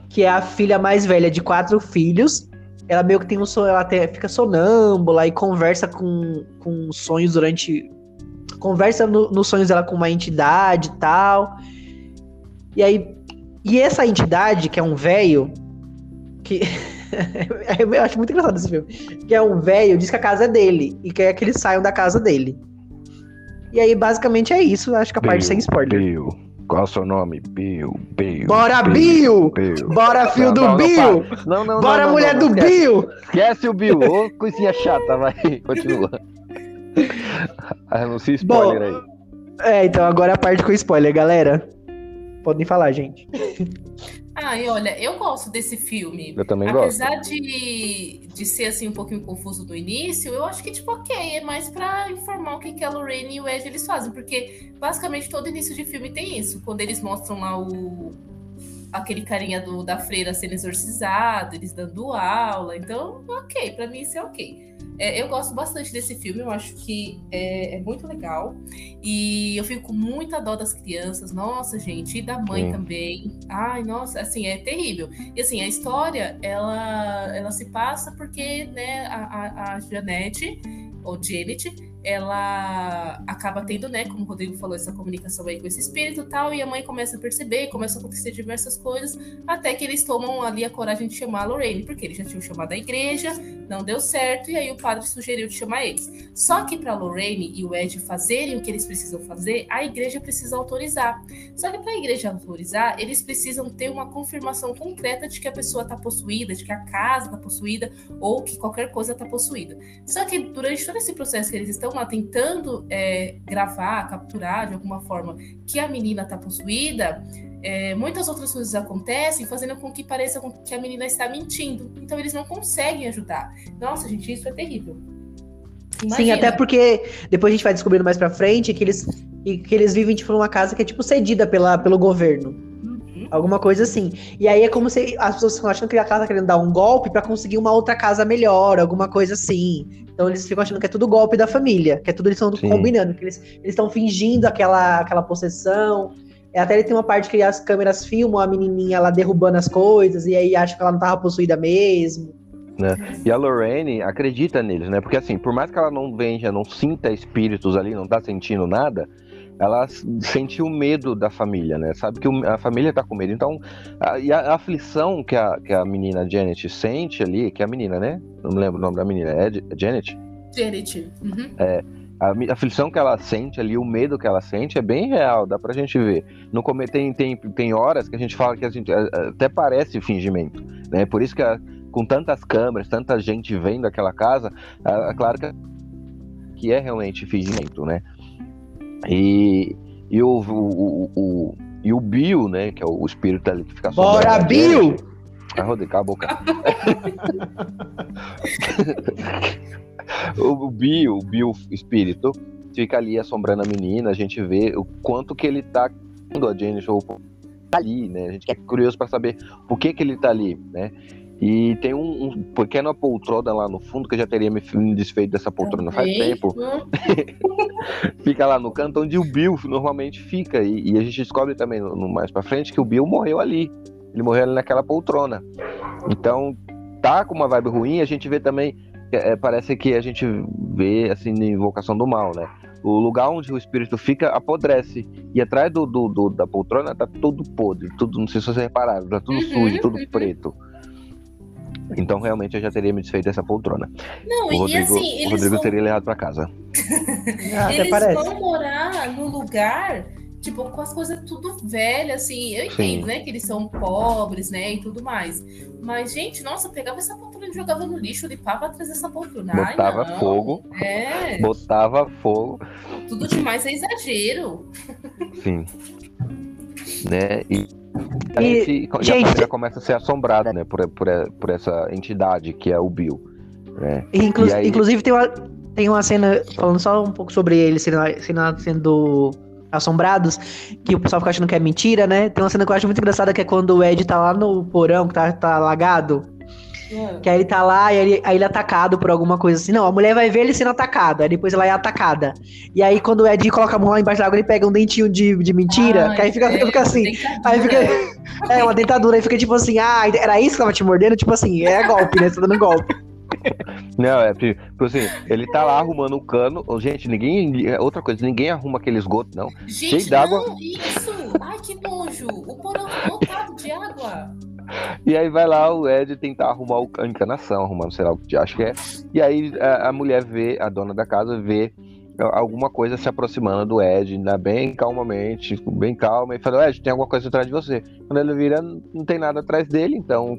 que é a filha mais velha de quatro filhos. Ela meio que tem um sonho, ela até fica sonâmbula e conversa com, com sonhos durante. Conversa no- nos sonhos dela com uma entidade e tal. E aí. E essa entidade, que é um velho, que. *laughs* *laughs* eu acho muito engraçado esse filme. Que é um velho, diz que a casa é dele. E quer que eles saiam da casa dele. E aí, basicamente, é isso. Acho que a parte Bill, sem spoiler. Bill. Qual é o seu nome? Bill, Bill. Bora, Bill! Bill. Bora, filho Não, do não, não, Bill! para. Não, não, Bora, não, não, mulher não, do esquece. Bill! Esquece o Bill. Ô, coisinha chata, vai. *laughs* Continua. Anuncia spoiler aí. É, então agora a parte com spoiler, galera. Podem falar, gente. *laughs* Ai, olha, eu gosto desse filme. Eu também gosto. Apesar de, de ser assim um pouquinho confuso no início, eu acho que, tipo, ok, é mais pra informar o que, que a Lorraine e o Ed eles fazem, porque basicamente todo início de filme tem isso. Quando eles mostram lá o, aquele carinha do, da freira sendo exorcizado, eles dando aula. Então, ok, para mim isso é ok. É, eu gosto bastante desse filme, eu acho que é, é, muito legal. E eu fico com muita dó das crianças, nossa, gente, e da mãe Sim. também. Ai, nossa, assim, é terrível. E assim, a história, ela, ela se passa porque, né, a, a, a Janete, ou Janet, ela acaba tendo, né, como o Rodrigo falou, essa comunicação aí com esse espírito e tal, e a mãe começa a perceber, começa a acontecer diversas coisas, até que eles tomam ali a coragem de chamar a Lorraine, porque eles já tinham chamado a igreja, não deu certo, e aí o padre sugeriu de chamar eles. Só que para Lorraine e o Ed fazerem o que eles precisam fazer, a igreja precisa autorizar. Só que para a igreja autorizar, eles precisam ter uma confirmação concreta de que a pessoa está possuída, de que a casa está possuída, ou que qualquer coisa está possuída. Só que durante todo esse processo que eles estão lá tentando é, gravar, capturar de alguma forma que a menina está possuída, é, muitas outras coisas acontecem, fazendo com que pareça que a menina está mentindo. Então eles não conseguem ajudar. Nossa, gente, isso é terrível. Imagina. Sim, até porque depois a gente vai descobrindo mais pra frente que eles, que eles vivem tipo, numa casa que é tipo cedida pela, pelo governo. Alguma coisa assim. E aí é como se as pessoas ficam achando que a casa tá querendo dar um golpe para conseguir uma outra casa melhor, alguma coisa assim. Então eles ficam achando que é tudo golpe da família, que é tudo eles estão combinando, que eles estão fingindo aquela, aquela possessão. Até ele tem uma parte que as câmeras filmam a menininha lá derrubando as coisas, e aí acha que ela não tava possuída mesmo. Né? E a Lorraine acredita neles, né? Porque assim, por mais que ela não veja, não sinta espíritos ali, não tá sentindo nada, ela sentiu medo da família, né? Sabe que a família tá com medo. Então, a, e a, a, aflição que a, que a menina Janet sente ali, que é a menina, né? Não me lembro o nome da menina, é Janet? Janet. Uhum. É, a aflição que ela sente ali, o medo que ela sente é bem real, dá pra gente ver. No tem, tem, tem horas que a gente fala que a gente até parece fingimento, né? Por isso que a, com tantas câmeras, tanta gente vendo aquela casa, é claro que, que é realmente fingimento, né? E, e, o, o, o, e o Bill, né? Que é o espírito ali que fica Bora, Bill! Ah, Rodrigo, cala a boca. *laughs* o Bill, o Bill espírito, fica ali assombrando a menina, a gente vê o quanto que ele tá a Jennifer ali, né? A gente é curioso para saber por que que ele tá ali, né? E tem um, um pequena poltrona lá no fundo, que eu já teria me desfeito dessa poltrona faz tempo. *laughs* fica lá no canto onde o Bill normalmente fica. E, e a gente descobre também no, no, mais pra frente que o Bill morreu ali. Ele morreu ali naquela poltrona. Então, tá com uma vibe ruim, a gente vê também. É, parece que a gente vê assim na invocação do mal, né? O lugar onde o espírito fica apodrece. E atrás do, do, do da poltrona tá tudo podre, tudo, não sei se vocês repararam, tá tudo uhum, sujo, tudo preto. Então realmente eu já teria me desfeito dessa poltrona. Não, o Rodrigo, e assim, o Rodrigo vão... teria levado para casa. ah, *laughs* eles parece. vão morar no lugar, tipo, com as coisas tudo velhas, assim. Eu entendo, Sim. né, que eles são pobres, né, e tudo mais. Mas, gente, nossa, pegava essa poltrona e jogava no lixo, limpava pra trazer essa poltrona. Botava Ai, fogo. É. Botava fogo. Tudo demais é exagero. Sim. né, e a e, gente, gente, já começa a ser assombrado, né, por, por, por essa entidade que é o Bill. Né? Inclu aí... Inclusive tem uma, tem uma cena, falando só um pouco sobre eles sendo, sendo assombrados, que o pessoal fica achando que é mentira, né? Tem uma cena que eu acho muito engraçada, que é quando o Ed tá lá no porão, que tá, tá alagado, é. Que aí ele tá lá e ele, aí ele é atacado por alguma coisa assim. Não, a mulher vai ver ele sendo atacado, aí depois ela é atacada. E aí quando o Ed coloca a mão lá embaixo da água, ele pega um dentinho de, de mentira, ah, que aí fica, é, fica assim. Aí fica. *laughs* É, uma dentadura, aí fica tipo assim, ah, era isso que tava te mordendo? Tipo assim, é golpe, né? Você tá dando golpe. Não, é tipo assim, ele tá lá arrumando o cano. Gente, ninguém. Outra coisa, ninguém arruma aquele esgoto, não. Gente, Cheio d'água. Isso! Ai, que nojo! O porão lotado de água. E aí vai lá o Ed tentar arrumar a encanação, arrumando sei lá o que acho que é. E aí a, a, mulher vê, a dona da casa vê alguma coisa se aproximando do Ed, ainda bem calmamente, bem calma, e fala, Ed, tem alguma coisa atrás de você. Quando ele vira, não tem nada atrás dele, então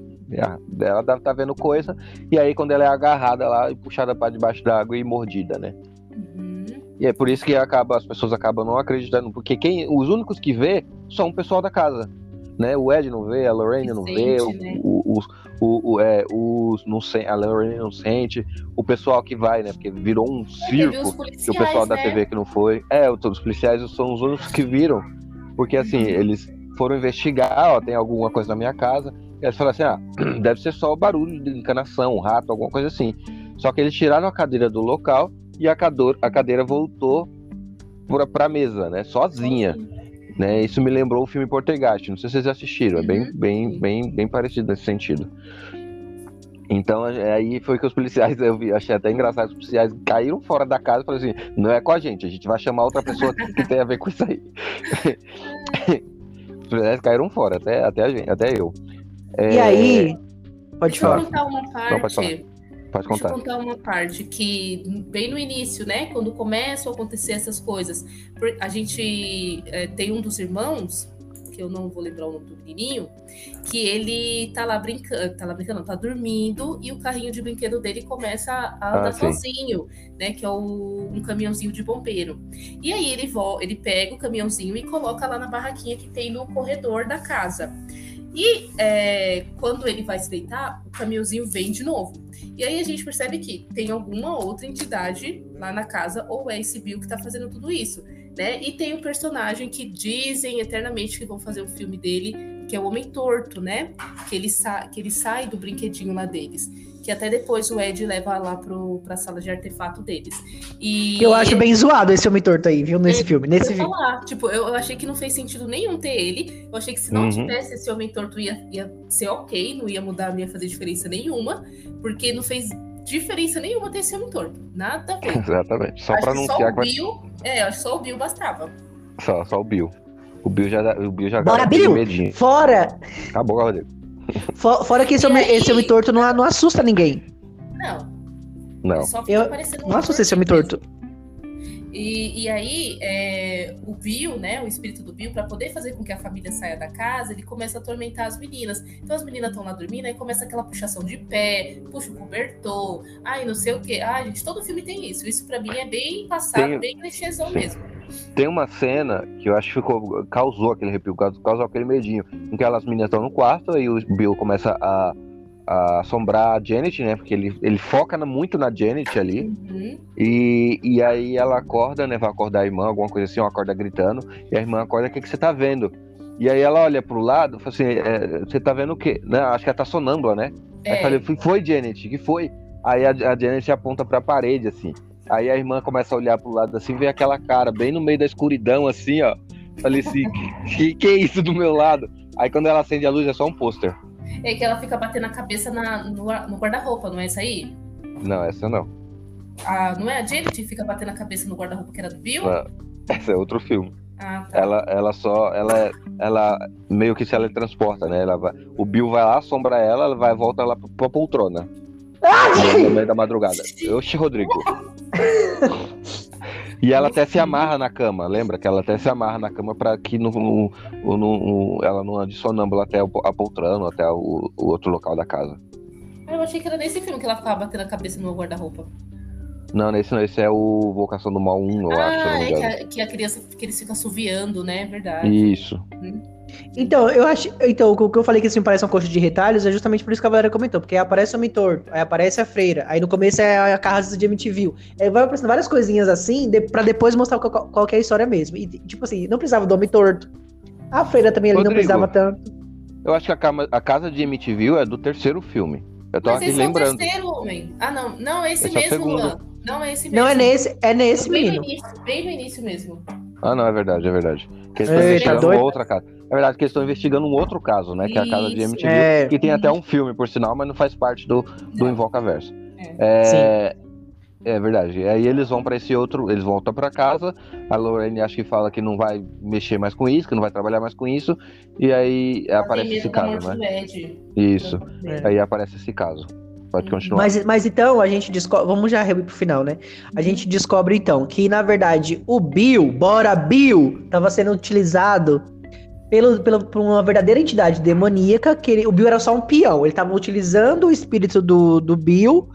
ela deve tá vendo coisa. E aí quando ela é agarrada lá e puxada para debaixo da água e mordida, né? Uhum. E é por isso que acaba, as pessoas acabam não acreditando, porque quem, os únicos que vê são o pessoal da casa né? O Ed não vê, a Lorraine não vê, né? o, o, o, é, os, não sei, a Lorraine não sente, o pessoal que vai, né? Porque virou um circo, que o pessoal da né? TV que não foi. É, os policiais são os únicos que viram, porque assim, uhum. eles foram investigar, ó, tem alguma coisa na minha casa. E eles falaram assim: ah, *clears throat* deve ser só o barulho de encanação, um rato, alguma coisa assim. Só que eles tiraram a cadeira do local e a cadeira voltou para a mesa, né? Sozinha. Né? Isso me lembrou o filme Portegast. Não sei se vocês assistiram. É bem, Uhum, bem, bem, bem parecido nesse sentido. Então é- aí foi que os policiais, eu vi, achei até engraçado, os policiais caíram fora da casa e falaram assim, não é com a gente, a gente vai chamar outra pessoa que, que tem a ver com isso aí. *laughs* os policiais caíram fora, até, até, a gente, até eu. E É, aí, pode Deixa eu falar. contar uma pode parte. falar. Pode Deixa eu contar. contar uma parte que, bem no início, né? Quando começam a acontecer essas coisas, a gente é, tem um dos irmãos, que eu não vou lembrar o nome do menininho, que ele tá lá brincando, tá lá brincando, não, tá dormindo, e o carrinho de brinquedo dele começa a a andar sim. sozinho, né? Que é o- um caminhãozinho de bombeiro. E aí ele, ele pega o caminhãozinho e coloca lá na barraquinha que tem no corredor da casa. E é, quando ele vai se deitar, o caminhãozinho vem de novo. E aí a gente percebe que tem alguma outra entidade lá na casa, ou é esse Bill que tá fazendo tudo isso, né? E tem um personagem que dizem eternamente que vão fazer um filme dele, que é o Homem Torto, né? Que ele, sa que ele sai do brinquedinho lá deles. Que até depois o Ed leva lá pro, pra sala de artefato deles. E Eu acho bem zoado esse homem torto aí, viu? Nesse É, filme. eu Nesse ia filme. falar, tipo, eu, eu achei que não fez sentido nenhum ter ele. Eu achei que se não Uhum. tivesse esse homem torto ia, ia ser ok, não ia mudar, não ia fazer diferença nenhuma, porque não fez diferença nenhuma ter esse homem torto. Nada a ver. *laughs* Exatamente. Só Acho pra que anunciar só o. Bill, é, acho que só o Bill bastava. Só, só o Bill. O Bill já, dá- o Bill já Bora, Bill! medinho. Fora, Acabou, Rodrigo. Fo- fora que esse homem, aí? esse homem torto não, não assusta ninguém. Não, Não. ele só fica Eu- parecendo um Não assusta esse homem torto. E, e aí, é, o Bill, né, o espírito do Bill, para poder fazer com que a família saia da casa, ele começa a atormentar as meninas. Então as meninas estão lá dormindo, aí começa aquela puxação de pé, puxa o cobertor, ai, não sei o quê. Ai, gente, todo filme tem isso. Isso para mim é bem passado, Tem- bem clichêzão mesmo. Tem uma cena que eu acho que ficou, causou aquele arrepio, causou, aquele medinho. Em que elas meninas estão no quarto, aí o Bill começa a assombrar a Janet, né? Porque ele, ele foca muito na Janet ali. Uhum. E, e aí ela acorda, né? Vai acordar a irmã, alguma coisa assim, ela acorda gritando. E a irmã acorda, o que, que você tá vendo? E aí ela olha pro lado, fala assim, é, você tá vendo o quê? Né? Acho que ela tá sonâmbula, né? Aí É, falei, "Foi- foi, Janet, que foi? Aí a, a Janet aponta pra parede, assim. Aí a irmã começa a olhar pro lado assim, vê aquela cara bem no meio da escuridão, assim, ó. Falei assim, que, que é isso do meu lado? Aí quando ela acende a luz é só um pôster. É que ela fica batendo a cabeça na- no, no guarda-roupa, não é isso aí? Não, essa não. Ah, não é a Janet que fica batendo a cabeça no guarda-roupa que era do Bill? Não, *laughs* Essa é outro filme. Ah, tá. Ela, ela só, ela, ela meio que se teletransporta, né? Ela vai, o Bill vai lá, assombra ela, ela vai volta lá pra, pra poltrona. No meio da madrugada. Oxi, Rodrigo. *laughs* E ela até se amarra na cama, lembra? Que ela até se amarra na cama pra que não, não- não- ela não ande sonâmbula até a poltrona, até o, o outro local da casa. Eu achei que era nesse filme que ela ficava batendo a cabeça no guarda-roupa. Não, esse não, esse é o Vocação do Mal 1, eu acho, Ah, não me é que a, que a criança, que eles ficam assoviando, né? É verdade. Isso. Então, eu acho. Então, o que eu falei que esse filme parece um coxa de retalhos é justamente por isso que a galera comentou. Porque aí aparece o homem torto, aí aparece a freira, aí no começo é a casa de MTV. Aí vai aparecendo várias coisinhas assim, de, pra depois mostrar qual, qual que é a história mesmo. E, tipo assim, não precisava do homem torto. A freira também ali não Rodrigo. precisava tanto. Eu acho que a, a casa de MTV é do terceiro filme. Eu tô Mas aqui esse é o lembrando. terceiro homem. Ah, não. Não, é esse, Esse é mesmo, segundo. Luan. Não, é esse mesmo. Não é nesse, é nesse, bem menino. No início, bem no início mesmo. Ah, não, é verdade, é verdade. Que eles estão investigando doido? outra casa. É verdade que eles estão investigando um outro caso, né? Que é a casa de. MTV. É. Que tem até um filme, por sinal, mas não faz parte do, do Não. Invocaverso. É, é verdade. E aí eles vão pra esse outro, eles voltam pra casa. A Lorraine acho que fala que não vai mexer mais com isso, que não vai trabalhar mais com isso. E aí Ela aparece esse caso, né? Isso. É. Aí aparece esse caso. Pode continuar. Mas, mas então, a gente descobre. Vamos já rever pro final, né? A gente descobre então que, na verdade, o Bill, bora Bill, tava sendo utilizado pelo, pelo, por uma verdadeira entidade demoníaca, que ele- o Bill era só um peão. Ele tava utilizando o espírito do, do Bill,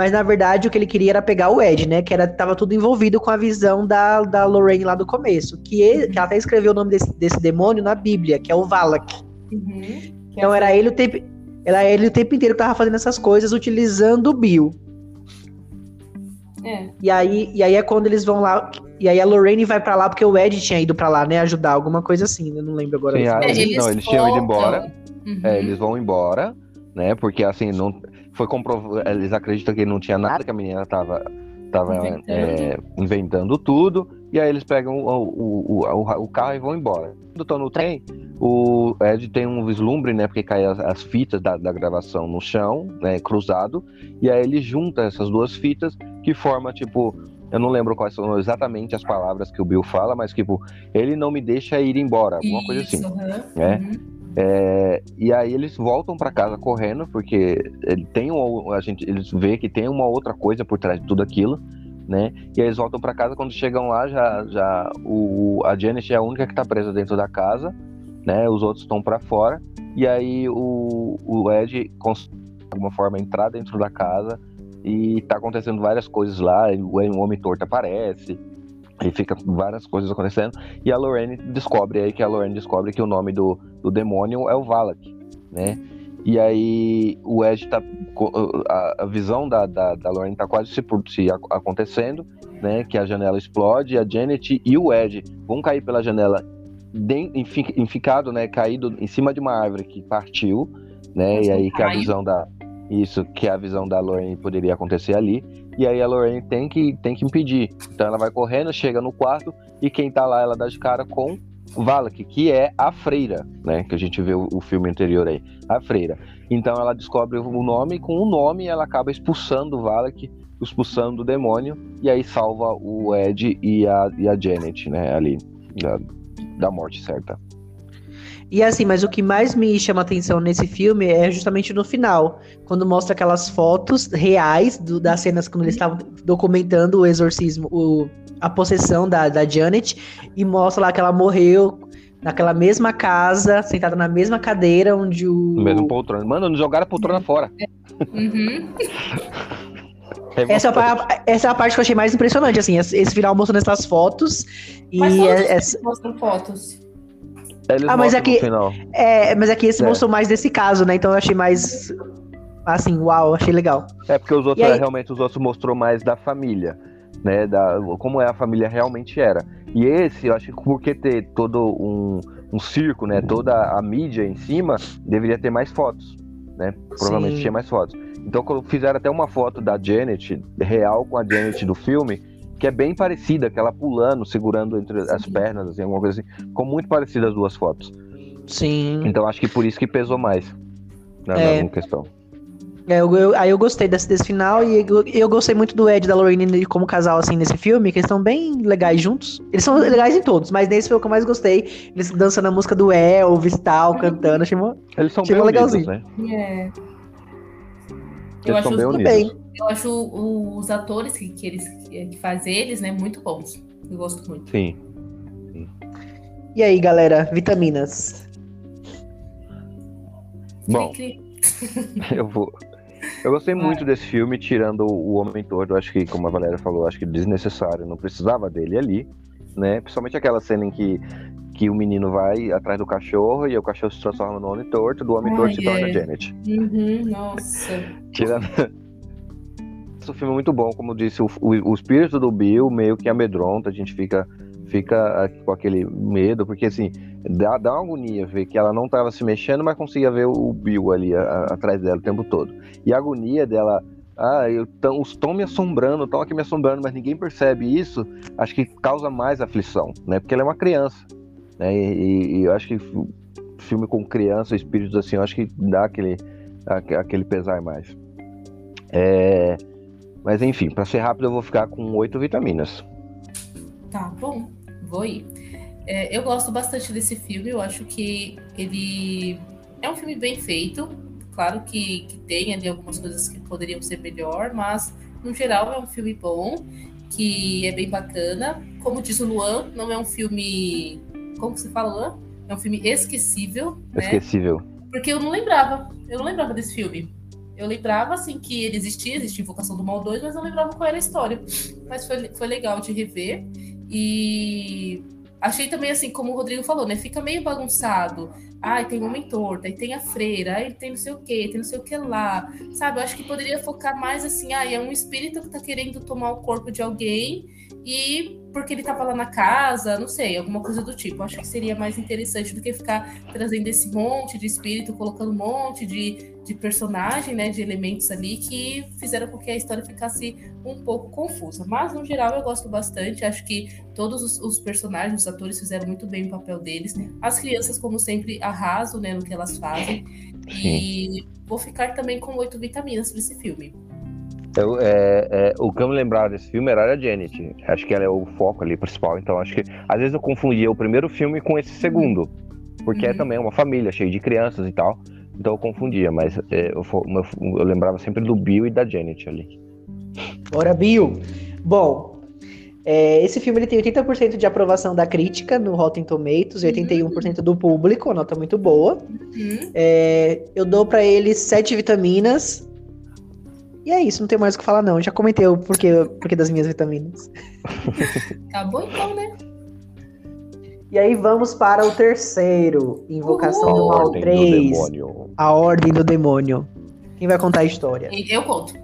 mas na verdade o que ele queria era pegar o Ed, né? Que era, tava tudo envolvido com a visão da, da Lorraine lá do começo. Que, ele- que ela até escreveu o nome desse, desse demônio na Bíblia, que é o Valak. Uhum. Então era ele o tempo. Era ele o tempo inteiro que tava fazendo essas coisas utilizando o Bill. É. E aí, e aí é quando eles vão lá. E aí a Lorraine vai pra lá porque o Ed tinha ido pra lá, né? Ajudar, alguma coisa assim, né? Não lembro agora. Sim, assim. É, eles, não, eles tinham ido embora. Uhum. É, eles vão embora, né? Porque assim, não foi comprovado. Eles acreditam que não tinha nada, que a menina tava, tava Inventando. é, inventando tudo. E aí eles pegam o, o, o, o, carro e vão embora. Quando estão no trem, o Ed tem um vislumbre, né? Porque cai as, as fitas da, da gravação no chão, né? Cruzado. E aí ele junta essas duas fitas que forma, tipo. Eu não lembro quais são exatamente as palavras que o Bill fala, mas tipo, ele não me deixa ir embora, alguma coisa assim. Isso. É. Uhum. É, e aí eles voltam pra casa correndo, porque ele tem um, a gente, eles vê que tem uma outra coisa por trás de tudo aquilo, né? E aí eles voltam pra casa, quando chegam lá, já, já o, a Janet é a única que tá presa dentro da casa, né? Os outros estão pra fora. E aí o, o Ed consegue, de alguma forma, entrar dentro da casa e tá acontecendo várias coisas lá. O Homem Torto aparece, e fica várias coisas acontecendo. E a Lorraine descobre aí que a Lorraine descobre que o nome do, do demônio é o Valak, né? E aí o Ed tá. A, a visão da, da, da Lorraine tá quase se, se ac- acontecendo, né? Que a janela explode, a Janet e o Ed vão cair pela janela enficado, né? Caído em cima de uma árvore que partiu, né? Nossa, E aí que a visão da. Isso, que a visão da Lorraine poderia acontecer ali. E aí a Lorraine tem que, tem que impedir. Então ela vai correndo, chega no quarto e quem tá lá, ela dá de cara com Valak, que é a freira, né? Que a gente vê o, o filme anterior aí. A freira. Então ela descobre o nome, e com o nome ela acaba expulsando o Valak, expulsando o demônio, e aí salva o Ed e a, e a Janet, né? Ali, da, da morte certa. E assim, mas o que mais me chama atenção nesse filme é justamente no final, quando mostra aquelas fotos reais do- das cenas quando eles estavam documentando o exorcismo, o- a possessão da, da Janet, e mostra lá que ela morreu naquela mesma casa, sentada na mesma cadeira onde o. No mesmo poltrona. Mano, não jogaram a poltrona fora. Uhum. *laughs* Essa é, a, essa é a parte que eu achei mais impressionante, assim, esse final mostrando essas fotos. E Mas todos é- essa- mostram fotos. Eles Ah, mas no final. é, mas aqui esse É. mostrou mais desse caso, né? Então eu achei mais. Assim, uau, achei legal. É porque os outros, aí- realmente, os outros mostrou mais da família, né? Da, como é a família realmente era. E esse, eu acho que porque ter todo um, um circo, né? Toda a mídia em cima, deveria ter mais fotos, né? Provavelmente Sim. tinha mais fotos. Então, quando fizeram até uma foto da Janet, real com a Janet do filme, que é bem parecida, que ela pulando, segurando entre as pernas, assim, alguma coisa assim. Ficou muito parecida as duas fotos. Sim. Então, acho que por isso que pesou mais na, É. na questão. É, eu- eu- aí eu gostei desse, desse final e eu, eu gostei muito do Ed e da Lorraine como casal, assim, nesse filme, que eles estão bem legais juntos. Eles são legais em todos, mas nesse foi o que eu mais gostei. Eles dançando a música do Elvis e tal, cantando, achei mó- Eles são Chegou bem unidos, legalzinho. né? É. Eu acho, bem os, tudo bem. eu acho os atores que, que eles que, fazem eles, né, muito bons. Eu gosto muito. Sim. E aí, galera, vitaminas. Bom, *laughs* eu vou. Eu gostei muito desse filme, tirando o Homem Torto. Acho que, como a Valéria falou, acho que desnecessário. Não precisava dele ali, né? Principalmente aquela cena em que, que o menino vai atrás do cachorro e o cachorro se transforma no Homem Torto, do Homem Torto se torna. Janet. Uhum, nossa. Tirando. *laughs* Esse filme é muito bom, como disse, o, o, o espírito do Bill meio que amedronta, a gente fica, fica ah, com aquele medo, porque assim, dá, dá uma agonia ver que ela não estava se mexendo, mas conseguia ver o, Bill ali a- a- atrás dela o tempo todo. E a agonia dela, ah, eu tão, os estão me assombrando, estão aqui me assombrando, mas ninguém percebe isso, acho que causa mais aflição, né? Porque ela é uma criança, né? E, e- eu acho que filme com criança, espíritos assim, eu acho que dá aquele, aque- aquele pesar mais. É, mas enfim, para ser rápido, eu vou ficar com oito vitaminas. Tá bom, vou ir. É, eu gosto bastante desse filme, eu acho que ele é um filme bem feito. Claro que, que tem ali algumas coisas que poderiam ser melhor, mas no geral é um filme bom, que é bem bacana. Como diz o Luan, não é um filme. Como que se fala, Luan? É um filme esquecível, né? Esquecível. Porque eu não lembrava. Eu não lembrava desse filme. Eu lembrava, assim, que ele existia, existia Invocação do Mal 2, mas não lembrava qual era a história. Mas foi, foi legal de rever. E Achei também assim, como o Rodrigo falou, né? Fica meio bagunçado. Ai, tem um mentor, daí tem a freira, aí tem não sei o que, tem não sei o que lá. Sabe? Eu acho que poderia focar mais assim, ai, é um espírito que tá querendo tomar o corpo de alguém e porque ele estava lá na casa, não sei, alguma coisa do tipo. Acho que seria mais interessante do que ficar trazendo esse monte de espírito, colocando um monte de, de personagem, né, de elementos ali que fizeram com que a história ficasse um pouco confusa. Mas, no geral, eu gosto bastante. Acho que todos os, os personagens, os atores fizeram muito bem o papel deles. As crianças, como sempre, arrasam né, no que elas fazem. E vou ficar também com oito vitaminas para esse filme. Eu, é, é, o que eu me lembrava desse filme era a Janet. Acho que ela é o foco ali principal. Então acho que às vezes eu confundia o primeiro filme com esse segundo. Porque é uhum. é também uma família cheia de crianças e tal. Então eu confundia, mas é, eu, eu, eu, lembrava sempre do Bill e da Janet ali. Bora, Bill! Bom, é, esse filme ele tem 80% de aprovação da crítica no Rotten Tomatoes e 81% do público, nota muito boa. Uhum. É, eu dou para ele 7 vitaminas e é isso, não tem mais o que falar, não. Já comentei o porquê, porquê das minhas vitaminas. *laughs* Acabou então, né? E aí vamos para o terceiro. Invocação Uhul. do Mal 3. Do a Ordem do Demônio. Quem vai contar a história? Eu conto.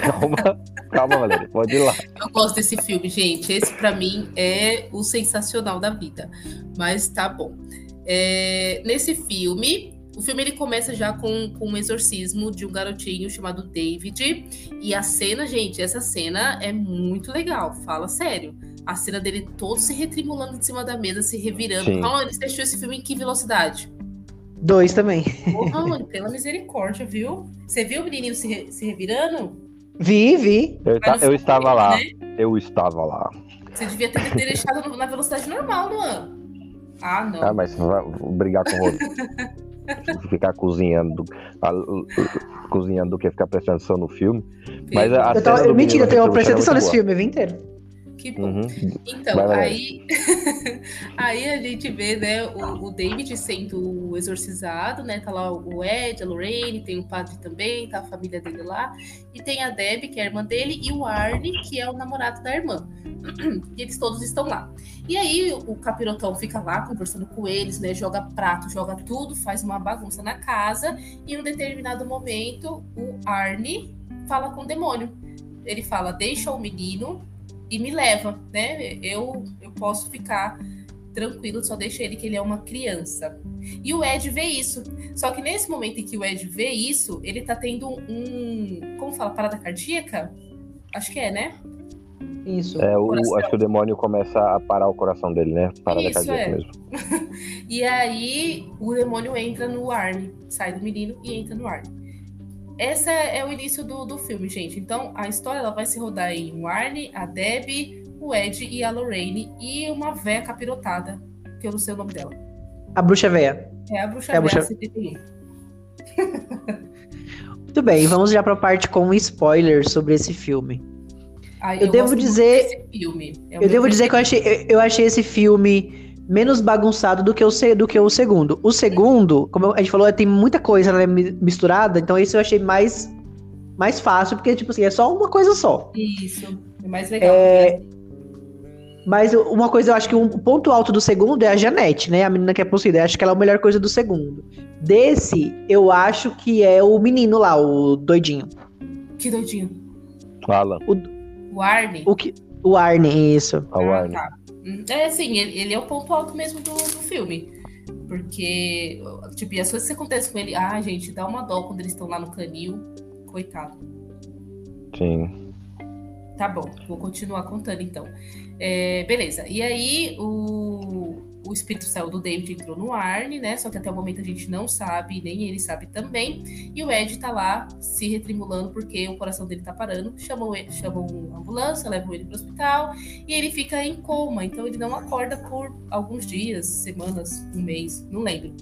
Calma, calma, Valéria. Pode ir lá. Eu gosto desse filme, gente. Esse, para mim, é o sensacional da vida. Mas tá bom. É, nesse filme, o filme ele começa já com, com um exorcismo de um garotinho chamado David. E a cena, gente, essa cena é muito legal. Fala sério. A cena dele todo se retrimulando em cima da mesa, se revirando. Oh, ele assistiu esse filme em que velocidade? Dois também. Porra, mano, *laughs* pela misericórdia, viu? Você viu o menininho se, re, se revirando? Vi, vi. Eu, eu estava lá. Né? Eu estava lá. Você devia ter, deixado na velocidade normal, Luan. Ah, não. Ah, mas vou brigar com o Rodrigo. *laughs* ficar cozinhando, a, cozinhando do que ficar prestando atenção no filme. Mas a, a eu tava, mentira, eu tenho prestado atenção nesse filme, eu vi inteiro. Que bom. Uhum. Então, aí, *laughs* aí a gente vê, né, o, o, David sendo exorcizado, né? Tá lá o Ed, a Lorraine, tem o padre também, tá a família dele lá. E tem a Deb, que é a irmã dele, e o Arne, que é o namorado da irmã. *clears throat* E eles todos estão lá. E aí o capirotão fica lá conversando com eles, né? Joga prato, joga tudo, faz uma bagunça na casa. E em um determinado momento, o Arne fala com o demônio. Ele fala: deixa o menino e me leva, né? Eu, eu posso ficar tranquilo, só deixa ele que ele é uma criança. E o Ed vê isso. Só que nesse momento em que o Ed vê isso, ele tá tendo um. Como fala? Parada cardíaca? Acho que é, né? Isso. É, o, acho que o demônio começa a parar o coração dele, né? Parada Isso, cardíaca é. mesmo. *laughs* e aí o demônio entra no Arne, sai do menino e entra no Arne. Esse é o início do, do filme, gente. Então, a história ela vai se rodar em Warne, a Deb, o Ed e a Lorraine e uma véia capirotada, que eu não sei o nome dela. A bruxa véia. É a bruxa é véia, bruxa... *laughs* Muito bem, vamos já para a parte com spoilers sobre esse filme. Ai, eu, eu devo dizer, é eu devo dizer que eu achei, eu, eu achei esse filme menos bagunçado do que o, do que o segundo. O segundo, como a gente falou, tem muita coisa né, misturada, então esse eu achei mais, mais fácil, porque, tipo assim, é só uma coisa só. Isso, é mais legal. É... Mas uma coisa, eu acho que um ponto alto do segundo é a Janete, né? A menina que é possuída. Eu acho que ela é a melhor coisa do segundo. Desse, eu acho que é o menino lá, o doidinho. Que doidinho? Fala. O, o Arne? O, que, o Arne, isso. Ah, o Arne. Ah, tá. É assim, ele, ele é o ponto alto mesmo do, do filme. Porque, tipo, e as coisas que acontecem com ele, ah, gente, dá uma dó quando eles estão lá no canil. Coitado. Sim. Tá bom, vou continuar contando então. É, beleza. E aí, o, o espírito saiu do David entrou no Arne, né? Só que até o momento a gente não sabe, nem ele sabe também. E o Ed tá lá se retrimulando porque o coração dele tá parando. Chamam, ele, chamam uma ambulância, levam ele pro hospital e ele fica em coma. Então ele não acorda por alguns dias, semanas, um mês, não lembro.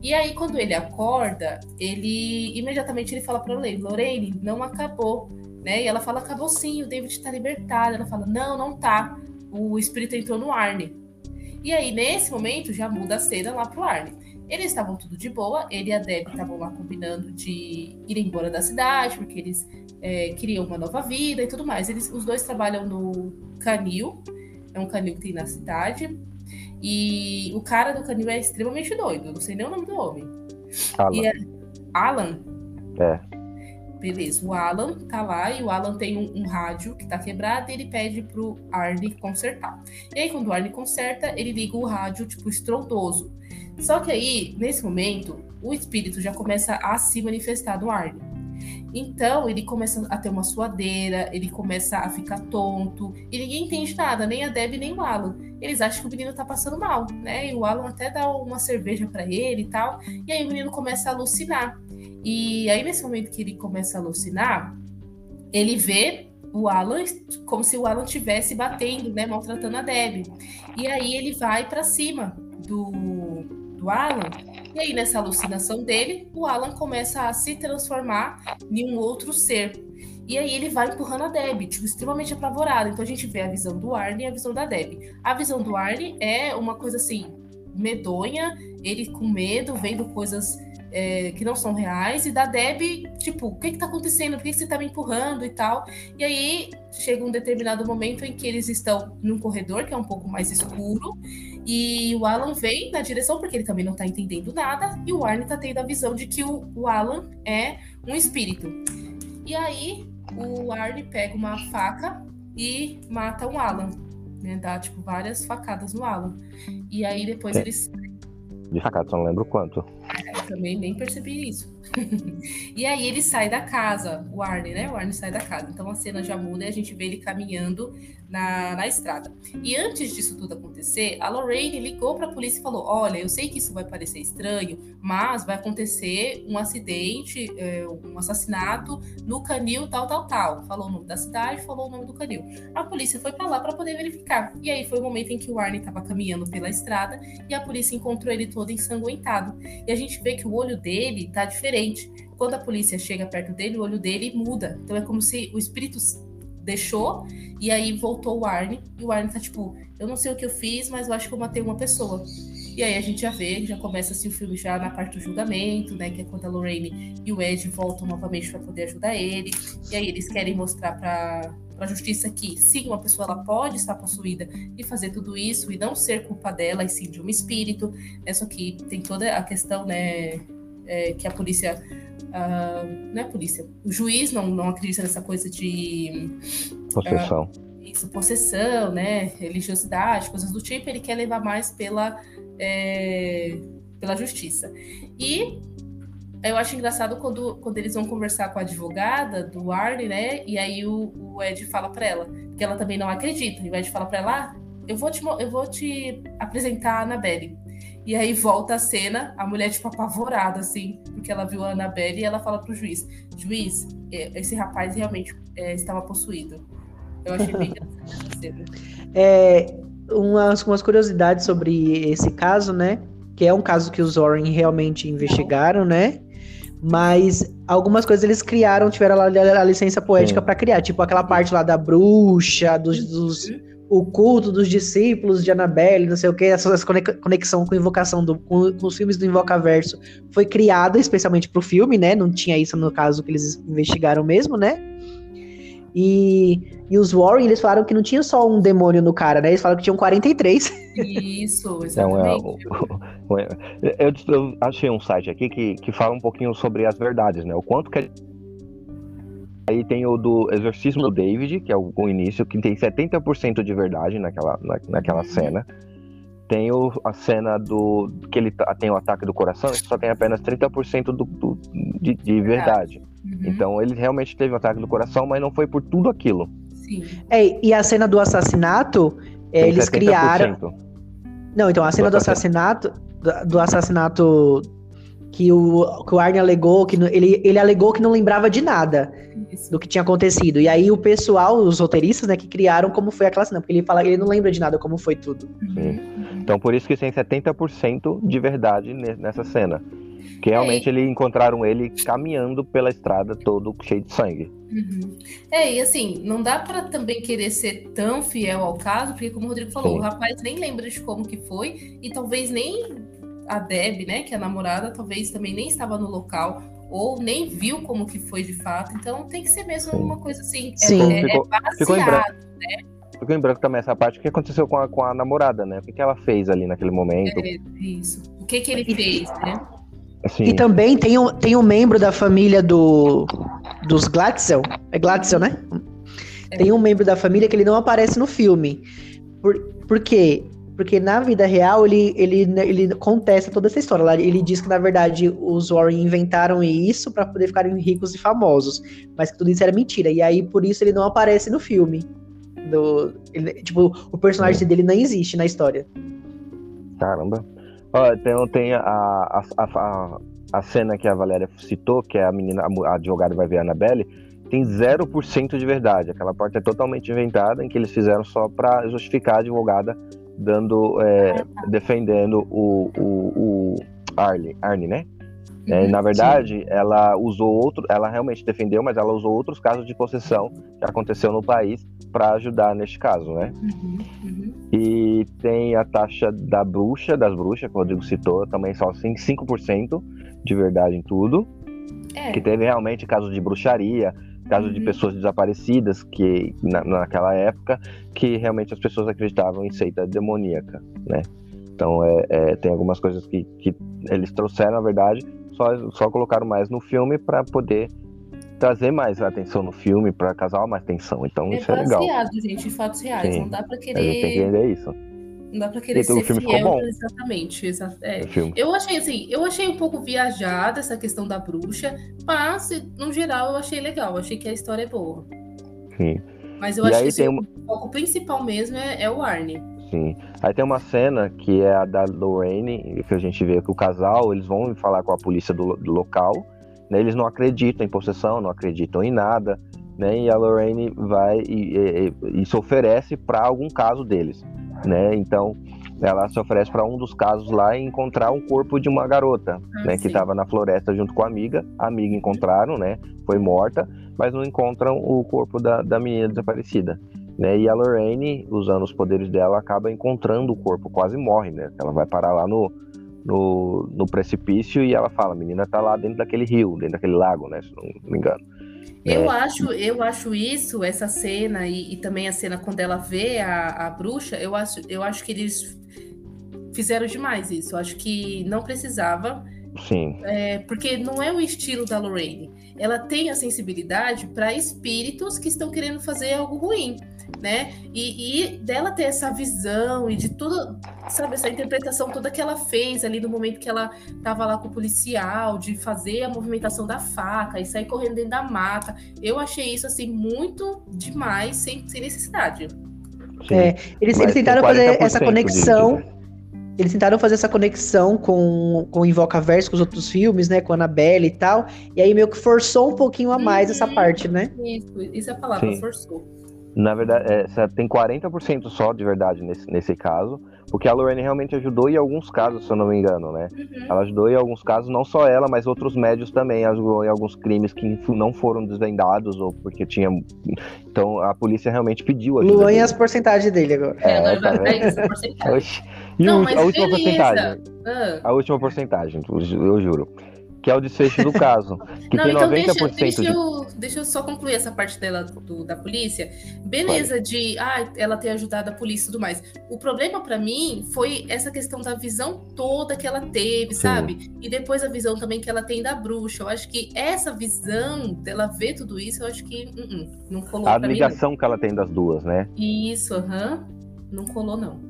E aí, quando ele acorda, ele imediatamente ele fala para Lorraine, Lorraine, não acabou, né? E ela fala, acabou sim, o David tá libertado. Ela fala, não, não tá. O espírito entrou no Arne. E aí, nesse momento, já muda a cena lá pro Arne. Eles estavam tudo de boa, ele e a Deb estavam lá combinando de ir embora da cidade, porque eles é, queriam uma nova vida e tudo mais. Eles, os dois trabalham no canil, é um canil que tem na cidade. E o cara do canil é extremamente doido, não sei nem o nome do homem. Alan. E é Alan? É. Beleza, o Alan tá lá e o Alan tem um, um rádio que tá quebrado e ele pede pro Arnie consertar. E aí, quando o Arnie conserta, ele liga o rádio, tipo, estrondoso. Só que aí, nesse momento, o espírito já começa a se manifestar no Arnie. Então, ele começa a ter uma suadeira, ele começa a ficar tonto, e ninguém entende nada, nem a Deb nem o Alan. Eles acham que o menino tá passando mal, né? E o Alan até dá uma cerveja para ele e tal, e aí o menino começa a alucinar. E aí, nesse momento que ele começa a alucinar, ele vê o Alan como se o Alan estivesse batendo, né, maltratando a Deb. E aí ele vai para cima do, do Alan. E aí, nessa alucinação dele, o Alan começa a se transformar em um outro ser. E aí ele vai empurrando a Deb, tipo, extremamente apavorado. Então a gente vê a visão do Arnie e a visão da Deb. A visão do Arnie é uma coisa assim, medonha, ele com medo, vendo coisas é, que não são reais, e da Deb, tipo, o que que tá acontecendo? Por que, que você tá me empurrando e tal? E aí chega um determinado momento em que eles estão num corredor que é um pouco mais escuro, e o Alan vem na direção, porque ele também não tá entendendo nada, e o Arnie tá tendo a visão de que o, o Alan é um espírito. E aí o Arnie pega uma faca e mata o Alan. Né, dá tipo várias facadas no Alan. E aí depois É. eles De facada, só não lembro quanto. também nem percebi isso. *laughs* e aí ele sai da casa, o Arnie, né? O Arnie sai da casa. Então a cena já muda e a gente vê ele caminhando na, na estrada. E antes disso tudo acontecer, a Lorraine ligou para a polícia e falou: Olha, eu sei que isso vai parecer estranho, mas vai acontecer um acidente, é, um assassinato no canil tal, tal, tal. Falou o nome da cidade, falou o nome do canil. A polícia foi para lá para poder verificar. E aí foi o momento em que o Arnie estava caminhando pela estrada e a polícia encontrou ele todo ensanguentado. E a gente vê que o olho dele tá diferente. Quando a polícia chega perto dele, o olho dele muda. Então é como se o espírito deixou e aí voltou o Arne. E o Arne tá tipo, eu não sei o que eu fiz, mas eu acho que eu matei uma pessoa. E aí a gente já vê, já começa assim o filme já na parte do julgamento, né? Que é quando a Lorraine e o Ed voltam novamente para poder ajudar ele. E aí eles querem mostrar para para a justiça que sim, uma pessoa ela pode estar possuída e fazer tudo isso e não ser culpa dela e sim de um espírito. Né? Só que tem toda a questão, né? É, que a polícia. ah, não é a polícia. O juiz não, não acredita nessa coisa de Possessão. isso, possessão, né? Religiosidade, coisas do tipo. Ele quer levar mais pela, é, pela justiça. E eu acho engraçado quando, quando eles vão conversar com a advogada do Arne, né? E aí o, o Ed fala pra ela, que ela também não acredita. E o Ed fala pra ela: ah, eu vou te, eu vou te apresentar a Annabelle. E aí volta a cena, a mulher, tipo, apavorada, assim, porque ela viu a Annabelle e ela fala pro juiz: Juiz, eh, esse rapaz realmente eh, estava possuído. Eu achei bem *laughs* interessante essa cena. É, umas, umas curiosidades sobre esse caso, né? Que é um caso que os Warren realmente investigaram, né? Mas algumas coisas eles criaram, tiveram a, a licença poética Sim. para criar, tipo aquela parte lá da bruxa, dos, dos o culto dos discípulos de Annabelle, não sei o que, essa essa conex- conexão com invocação do, com, com os filmes do Invocaverso foi criada especialmente pro filme, né? Não tinha isso no caso que eles investigaram mesmo, né? E, e os Warren, eles falaram que não tinha só um demônio no cara, né? Eles falaram que tinham 43. Isso, *laughs* Não, é, exatamente. o- *laughs* o- eu, eu achei um site aqui que, que fala um pouquinho sobre as verdades, né? O quanto que. Aí tem o do Exorcismo do David, que é o, o início, que tem 70% de verdade naquela, na, naquela Uhum. cena. Tem o, a cena do. que ele tá- tem o ataque do coração, que só tem apenas 30% do, do, de, de verdade. Uhum, Então ele realmente teve o ataque do coração, mas não foi por tudo aquilo. Sim. É, e a cena do assassinato, é, Tem eles 70%. criaram. Não, então a cena do Do assassinato, do assassinato que o, que o Arne alegou, que ele, ele alegou que não lembrava de nada Isso. do que tinha acontecido. E aí o pessoal, os roteiristas, né, que criaram como foi aquela cena, porque ele fala, ele não lembra de nada como foi tudo. Sim. Então por isso que tem 70% de verdade ne- nessa cena. Que realmente ele encontraram ele caminhando pela estrada todo cheio de sangue. Uhum. É, e assim, não dá pra também querer ser tão fiel ao caso, porque como o Rodrigo falou, Sim. o rapaz nem lembra de como que foi, e talvez nem a Deb, né, que é a namorada, talvez também nem estava no local, ou nem viu como que foi de fato. Então tem que ser mesmo Sim. uma coisa assim, é- Sim. é, é Ficou- ficou em baseado, Fico lembrando também essa parte, o que aconteceu com a, com a namorada, né? O que, que ela fez ali naquele momento. É, isso. O que que ele fez, né? Assim, E também tem um, tem um membro da família do dos Glatzel. É Glatzel, né? Tem um membro da família que ele não aparece no filme. Por, por quê? Porque na vida real ele, ele, ele contesta toda essa história. Ele diz que, na verdade, os Warren inventaram isso pra poder ficarem ricos e famosos. Mas que tudo isso era mentira. E aí, por isso, ele não aparece no filme. Do, ele- tipo, o personagem dele não existe na história. Caramba. Ó, tem, tem a, a, a, a, cena que a Valéria citou, que é a menina, a advogada vai ver a Annabelle, tem 0% de verdade. Aquela parte é totalmente inventada, em que eles fizeram só pra justificar a advogada dando, é, defendendo o, o, o Arlie, Arnie, né? É, Uhum, na verdade, ela usou outro, ela realmente defendeu, mas ela usou outros casos de possessão que aconteceu no país para ajudar neste caso, né? Uhum, uhum. E tem a taxa da bruxa, das bruxas, que o Rodrigo citou, também só assim, 5% de verdade em tudo. É, Que teve realmente casos de bruxaria, casos de Uhum. pessoas desaparecidas que na, naquela época, que realmente as pessoas acreditavam em seita demoníaca, né? Então é, é, tem algumas coisas que, que eles trouxeram, na verdade, só, só colocaram mais no filme para poder trazer mais atenção no filme, para causar mais tensão. Então é isso é legal. baseado, gente, em fatos reais. Sim. Não dá pra A gente tem que querer. entender isso. Não dá pra querer Então, o ser filme ficou fiel. bom. Exatamente. exa- é. O filme. Eu achei assim, eu achei um pouco viajada essa questão da bruxa, mas no geral eu achei legal, achei que a história é boa. Sim. Mas eu E acho que uma- o foco principal mesmo é, é o Arne. Sim. Aí tem uma cena que é a da Lorraine, que a gente vê que o casal, eles vão falar com a polícia do, do local, né? Eles não acreditam em possessão, não acreditam em nada, né? E a Lorraine vai e, e- e se oferece para algum caso deles, né? Então, ela se oferece para um dos casos lá encontrar um corpo de uma garota, Ah, né, que sim. estava na floresta junto com a amiga. A amiga encontraram, né? Foi morta, mas não encontram o corpo da, da menina desaparecida. Né? E a Lorraine, usando os poderes dela, acaba encontrando o corpo, quase morre, né? Ela vai parar lá no, no, no precipício e ela fala: a menina tá lá dentro daquele rio, dentro daquele lago, né? Se não me engano. Eu É. acho, eu acho isso, essa cena e, e também a cena quando ela vê a, a bruxa, eu acho, eu acho que eles fizeram demais isso. Eu acho que não precisava, Sim, é, porque não é o estilo da Lorraine. Ela tem a sensibilidade para espíritos que estão querendo fazer algo ruim, né? E, e dela ter essa visão e de tudo, sabe, essa interpretação toda que ela fez ali no momento que ela tava lá com o policial, de fazer a movimentação da faca e sair correndo dentro da mata. Eu achei isso, assim, muito demais, sem, sem necessidade. sim. É, Eles, eles tentaram fazer 40% essa conexão. de- Eles tentaram fazer essa conexão com, com o Invocaverso, com os outros filmes, né? Com a Annabelle e tal. E aí meio que forçou um pouquinho a mais essa parte, né? Isso, isso é a palavra, Sim. forçou. Na verdade, é, tem 40% só de verdade nesse, nesse caso, porque a Lorraine realmente ajudou em alguns casos, se eu não me engano, né? Uhum. Ela ajudou em alguns casos, não só ela, mas outros médios também ajudou em alguns crimes que não foram desvendados ou porque tinha. Então a polícia realmente pediu ajuda. Luan e dele. as porcentagens dele agora. É, É, tá. Oxi. E Não, o- mas a última beleza. porcentagem. Ah. A última porcentagem, eu juro. Que é o desfecho do caso. Que Não, tem então 90% deixa, deixa, de. eu, deixa eu só concluir essa parte dela do- da polícia. Beleza, de ah, ela ter ajudado a polícia e tudo mais. O problema pra mim foi essa questão da visão toda que ela teve, Sim. sabe? E depois a visão também que ela tem da bruxa. Eu acho que essa visão dela ver tudo isso, eu acho que uh -uh, não colou A pra mim. ligação que ela tem das duas, né? Isso, aham. Não colou, não.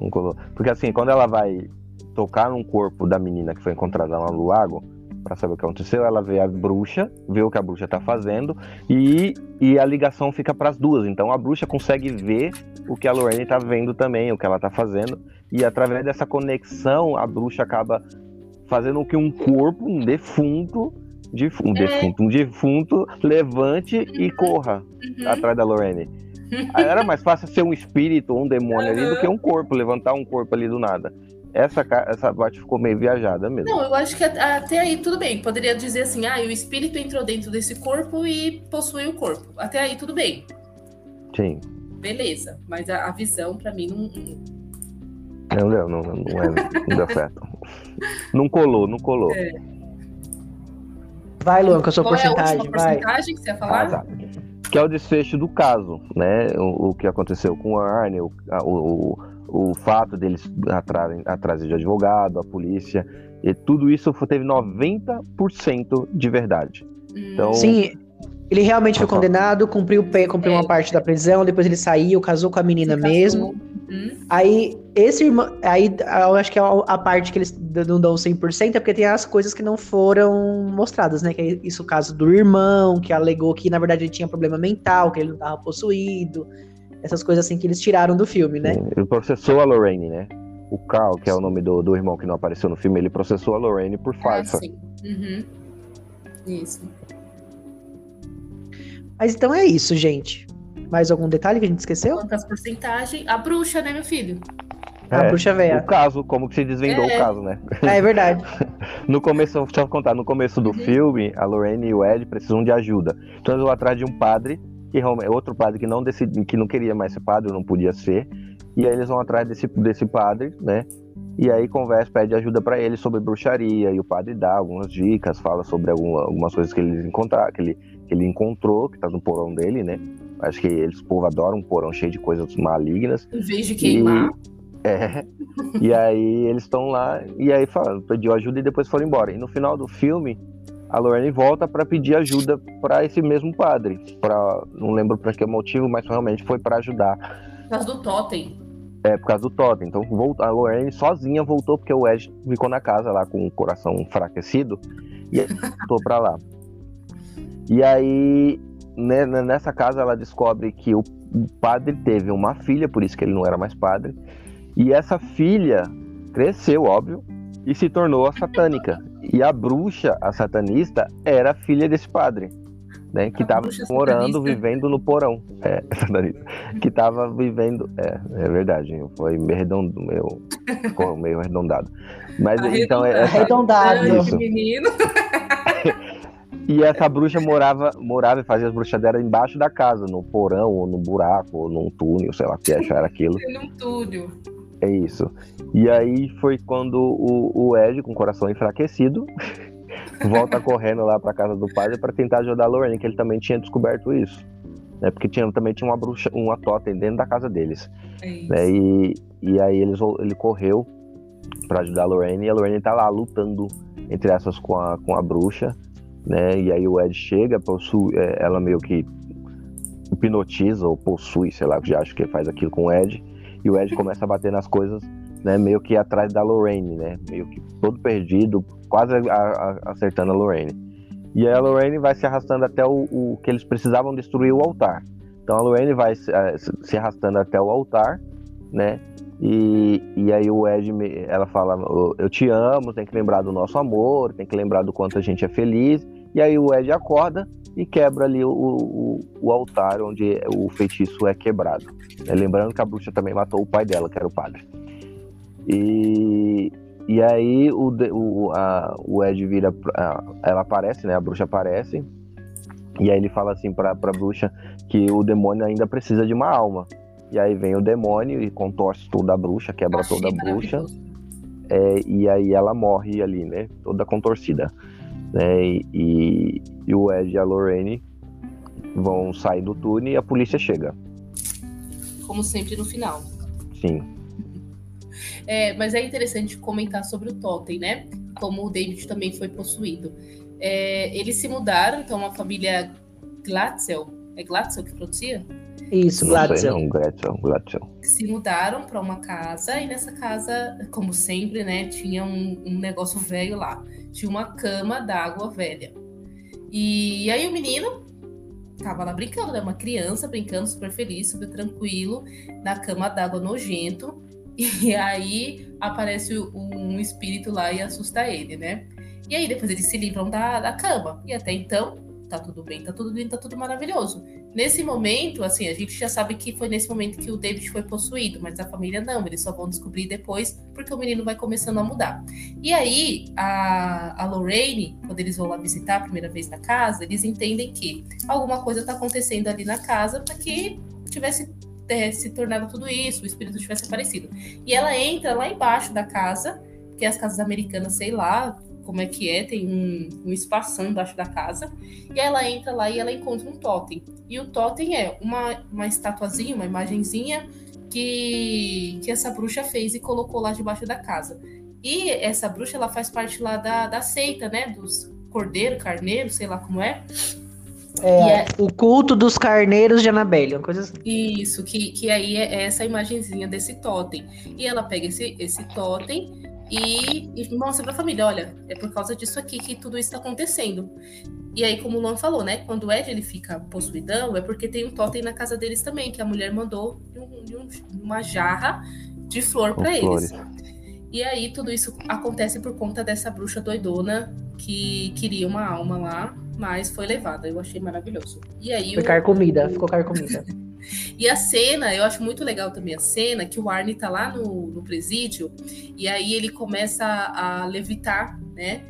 Não colou. Porque assim, quando ela vai tocar num corpo da menina que foi encontrada lá no lago, pra saber o que aconteceu, ela vê a bruxa, vê o que a bruxa tá fazendo e, e a ligação fica pras duas. Então a bruxa consegue ver o que a Lorraine tá vendo também, o que ela tá fazendo. E através dessa conexão, a bruxa acaba fazendo com que um corpo, um defunto, de, um É. defunto, um defunto levante e corra Uhum. atrás da Lorraine. Era mais fácil ser um espírito ou um demônio ali do que um corpo, levantar um corpo ali do nada. Essa, essa parte ficou meio viajada mesmo. Não, eu acho que at- até aí tudo bem. Poderia dizer assim, ah, o espírito entrou dentro desse corpo e possuiu o corpo. Até aí tudo bem. Sim. Beleza. Mas a, a visão, pra mim, não. Não não- deu, não, não, é, não deu certo. Não colou, não colou. É. Vai, Luan, com a sua Qual é a porcentagem, última vai. porcentagem que você ia falar? Ah, tá. que é o desfecho do caso, né? O, o que aconteceu com o Arne, o, o, o fato deles atrás de advogado, a polícia, e tudo isso teve 90% de verdade. Então, Sim, ele realmente foi condenado, cumpriu, cumpriu é. uma parte da prisão, depois ele saiu, casou com a menina mesmo. Uhum. Aí, esse irmão. Aí, eu acho que é a parte que eles não dão 100%, é porque tem as coisas que não foram mostradas, né? Que é isso o caso do irmão, que alegou que, na verdade, ele tinha problema mental, que ele não estava possuído. Essas coisas assim que eles tiraram do filme, né? Ele processou a Lorraine, né? O Carl, que é o nome do, do irmão que não apareceu no filme, ele processou a Lorraine por ah, farsa. Ah, sim. Uhum. Isso. Mas então é isso, gente. Mais algum detalhe que a gente esqueceu? Quantas porcentagens? A bruxa, né, meu filho? É, a bruxa velha. O caso, como que se desvendou é. o caso, né? É, *laughs* é verdade. *laughs* no começo, deixa eu contar, no começo do uhum. filme, a Lorraine e o Ed precisam de ajuda. Então eles vão atrás de um padre, que é outro padre que não decidi, que não queria mais ser padre, não podia ser. E aí eles vão atrás desse, desse padre, né? E aí conversa, pede ajuda para ele sobre bruxaria, e o padre dá algumas dicas, fala sobre alguma, algumas coisas que ele encontrar, que ele, que ele encontrou, que tá no porão dele, né? Acho que eles, povo adora um porão cheio de coisas malignas. Em vez de queimar. E, é. e aí eles estão lá, e aí fala, pediu ajuda e depois foram embora. E no final do filme, a Lorraine volta para pedir ajuda para esse mesmo padre. Pra, não lembro para que motivo, mas realmente foi para ajudar. Por causa do totem. É, por causa do totem. Então a Lorraine sozinha voltou porque o Ed ficou na casa lá com o coração enfraquecido e voltou para lá. E aí né, né, nessa casa ela descobre que o padre teve uma filha, por isso que ele não era mais padre. E essa filha cresceu, óbvio, e se tornou a satânica. E a bruxa, a satanista, era filha desse padre, né? Que estava morando, vivendo no porão. É, *laughs* satanista. Que estava vivendo. É, é verdade, foi meio redondo, meio, ficou meio arredondado. Mas então é. Arredondado, isso. menino. *laughs* E essa bruxa morava, morava e fazia as bruxadeiras embaixo da casa, no porão, ou no buraco, ou num túnel, sei lá o que achar aquilo. num túnel. É isso. E aí foi quando o, o Ed, com o coração enfraquecido, *laughs* volta correndo lá para casa do padre para tentar ajudar a Lorraine, que ele também tinha descoberto isso. Né? Porque tinha, também tinha uma bruxa, uma totem dentro da casa deles. É né? E, e aí eles, ele correu para ajudar a Lorraine, e a Lorraine tá lá lutando, entre essas, com a, com a bruxa né? E aí o Ed chega, possui, é, ela meio que hipnotiza ou possui, sei lá, já acho que faz aquilo com o Ed, e o Ed começa a bater nas coisas, né? Meio que atrás da Lorraine, né? Meio que todo perdido, quase a, a, acertando a Lorraine. E a Lorraine vai se arrastando até o, o, que eles precisavam destruir o altar. Então a Lorraine vai se, é, se arrastando até o altar, né? E, e aí o Ed, ela fala, eu te amo, tem que lembrar do nosso amor, tem que lembrar do quanto a gente é feliz. E aí o Ed acorda e quebra ali o, o, o altar onde o feitiço é quebrado. É, lembrando que a bruxa também matou o pai dela, que era o padre. E, e aí o, o, a, o Ed vira, ela aparece, né? A bruxa aparece. E aí ele fala assim pra, pra bruxa que o demônio ainda precisa de uma alma. E aí vem o demônio e contorce toda a bruxa, quebra Achei toda a bruxa. É, e aí ela morre ali, né? Toda contorcida. Né? E, e, o Ed e a Lorraine vão sair do túnel e a polícia chega. Como sempre no final. Sim. É, mas é interessante comentar sobre o Totem, né? Como o David também foi possuído. É, eles se mudaram, então uma família Glatzel, é Glatzel que pronuncia? Isso, Glatzel. Um Glatzel, Glatzel. Se mudaram para uma casa e nessa casa, como sempre, né, tinha um, um negócio velho lá. Tinha uma cama d'água velha. E aí o menino tava lá brincando, né? Uma criança brincando, super feliz, super tranquilo, na cama d'água nojento. *laughs* E aí aparece um espírito lá e assusta ele, né? E aí depois eles se livram da, da cama. E até então tá tudo bem, tá tudo bem, tá tudo maravilhoso. Nesse momento, assim, a gente já sabe que foi nesse momento que o David foi possuído, mas a família não, eles só vão descobrir depois, porque o menino vai começando a mudar. E aí, a, a Lorraine, quando eles vão lá visitar a primeira vez na casa, eles entendem que alguma coisa tá acontecendo ali na casa para que tivesse é, se tornado tudo isso, o espírito tivesse aparecido. E ela entra lá embaixo da casa, que é as casas americanas, sei lá, como é que é, tem um, um espação embaixo da casa, e ela entra lá e ela encontra um totem. E o totem é uma, uma estatuazinha, uma imagenzinha que, que essa bruxa fez e colocou lá debaixo da casa. E essa bruxa, ela faz parte lá da, da seita, né, dos cordeiro, carneiro, sei lá como é. É, é, o culto dos carneiros de Annabelle, uma coisa assim. Isso, que, que aí é essa imagenzinha desse totem. E ela pega esse, esse totem e, e mostra pra família, olha, é por causa disso aqui que tudo isso tá acontecendo. E aí, como o Luan falou, né? Quando o Ed ele fica possuidão, é porque tem um totem na casa deles também, que a mulher mandou um, um, uma jarra de flor para eles. E aí, tudo isso acontece por conta dessa bruxa doidona que queria uma alma lá, mas foi levada. Eu achei maravilhoso. E aí. Foi o... comida, ficou comida. *laughs* E a cena, eu acho muito legal também a cena que o Arnie tá lá no, no presídio e aí ele começa a, levitar, né?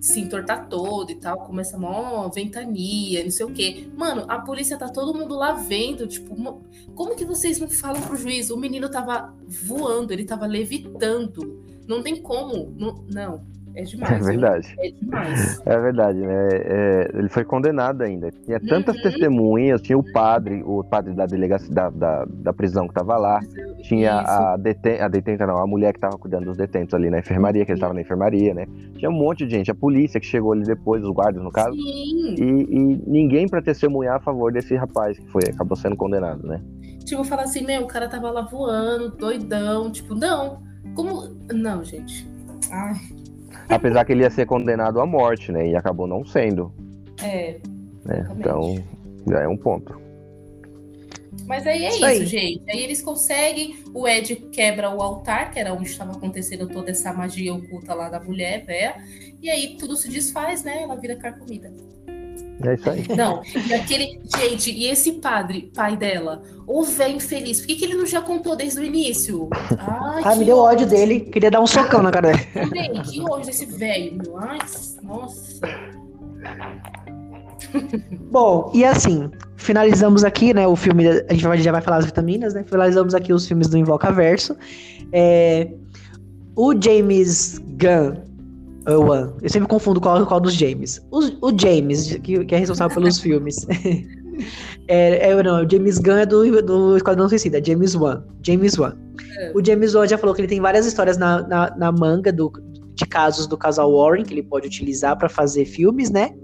se entortar todo e tal, começa mó ventania, não sei o quê. Mano, a polícia tá todo mundo lá vendo, tipo, como que vocês não falam pro juiz? O menino tava voando, ele tava levitando. Não tem como, não, não *laughs* é demais. É verdade. É demais. É verdade, né? É, ele foi condenado ainda. Tinha tantas uhum. testemunhas, tinha o padre, o padre da delegacia da, da, da prisão que estava lá, tinha a, deten a detenta, não, a mulher que estava cuidando dos detentos ali na enfermaria, que ele estava na enfermaria, né? Tinha um monte de gente, a polícia que chegou ali depois, os guardas no caso. E, e, ninguém para testemunhar a favor desse rapaz que foi, acabou sendo condenado, né? Tipo, falar assim, meu, o cara tava lá voando, doidão, tipo, não. Como. Não, gente. Ai. Apesar que ele ia ser condenado à morte, né? E acabou não sendo. É. Né? Então, já é um ponto. Mas aí é isso, isso gente. Aí eles conseguem, o Ed quebra o altar, que era onde estava acontecendo toda essa magia oculta lá da mulher, velha. E aí tudo se desfaz, né? Ela vira carcomida. É isso aí. Não, e aquele. Gente, e esse padre, pai dela, o velho infeliz, por que, que ele não já contou desde o início? Ai, ah, me deu ódio dele, queria dar um socão na cara dele. Também, que ódio desse velho, meu. Ai, nossa. Bom, e assim, finalizamos aqui, né, o filme, a gente já vai falar as vitaminas, né, finalizamos aqui os filmes do Invoca Verso. É, o James Gunn One. Eu sempre confundo qual, qual dos James. O, o James, que, que, é responsável pelos *laughs* filmes. *laughs* é, é, não, o James Gunn é do, do Esquadrão Suicida, James Wan. James Wan. É. O James Wan já falou que ele tem várias histórias na, na, na manga do, de casos do casal Warren que ele pode utilizar para fazer filmes, né?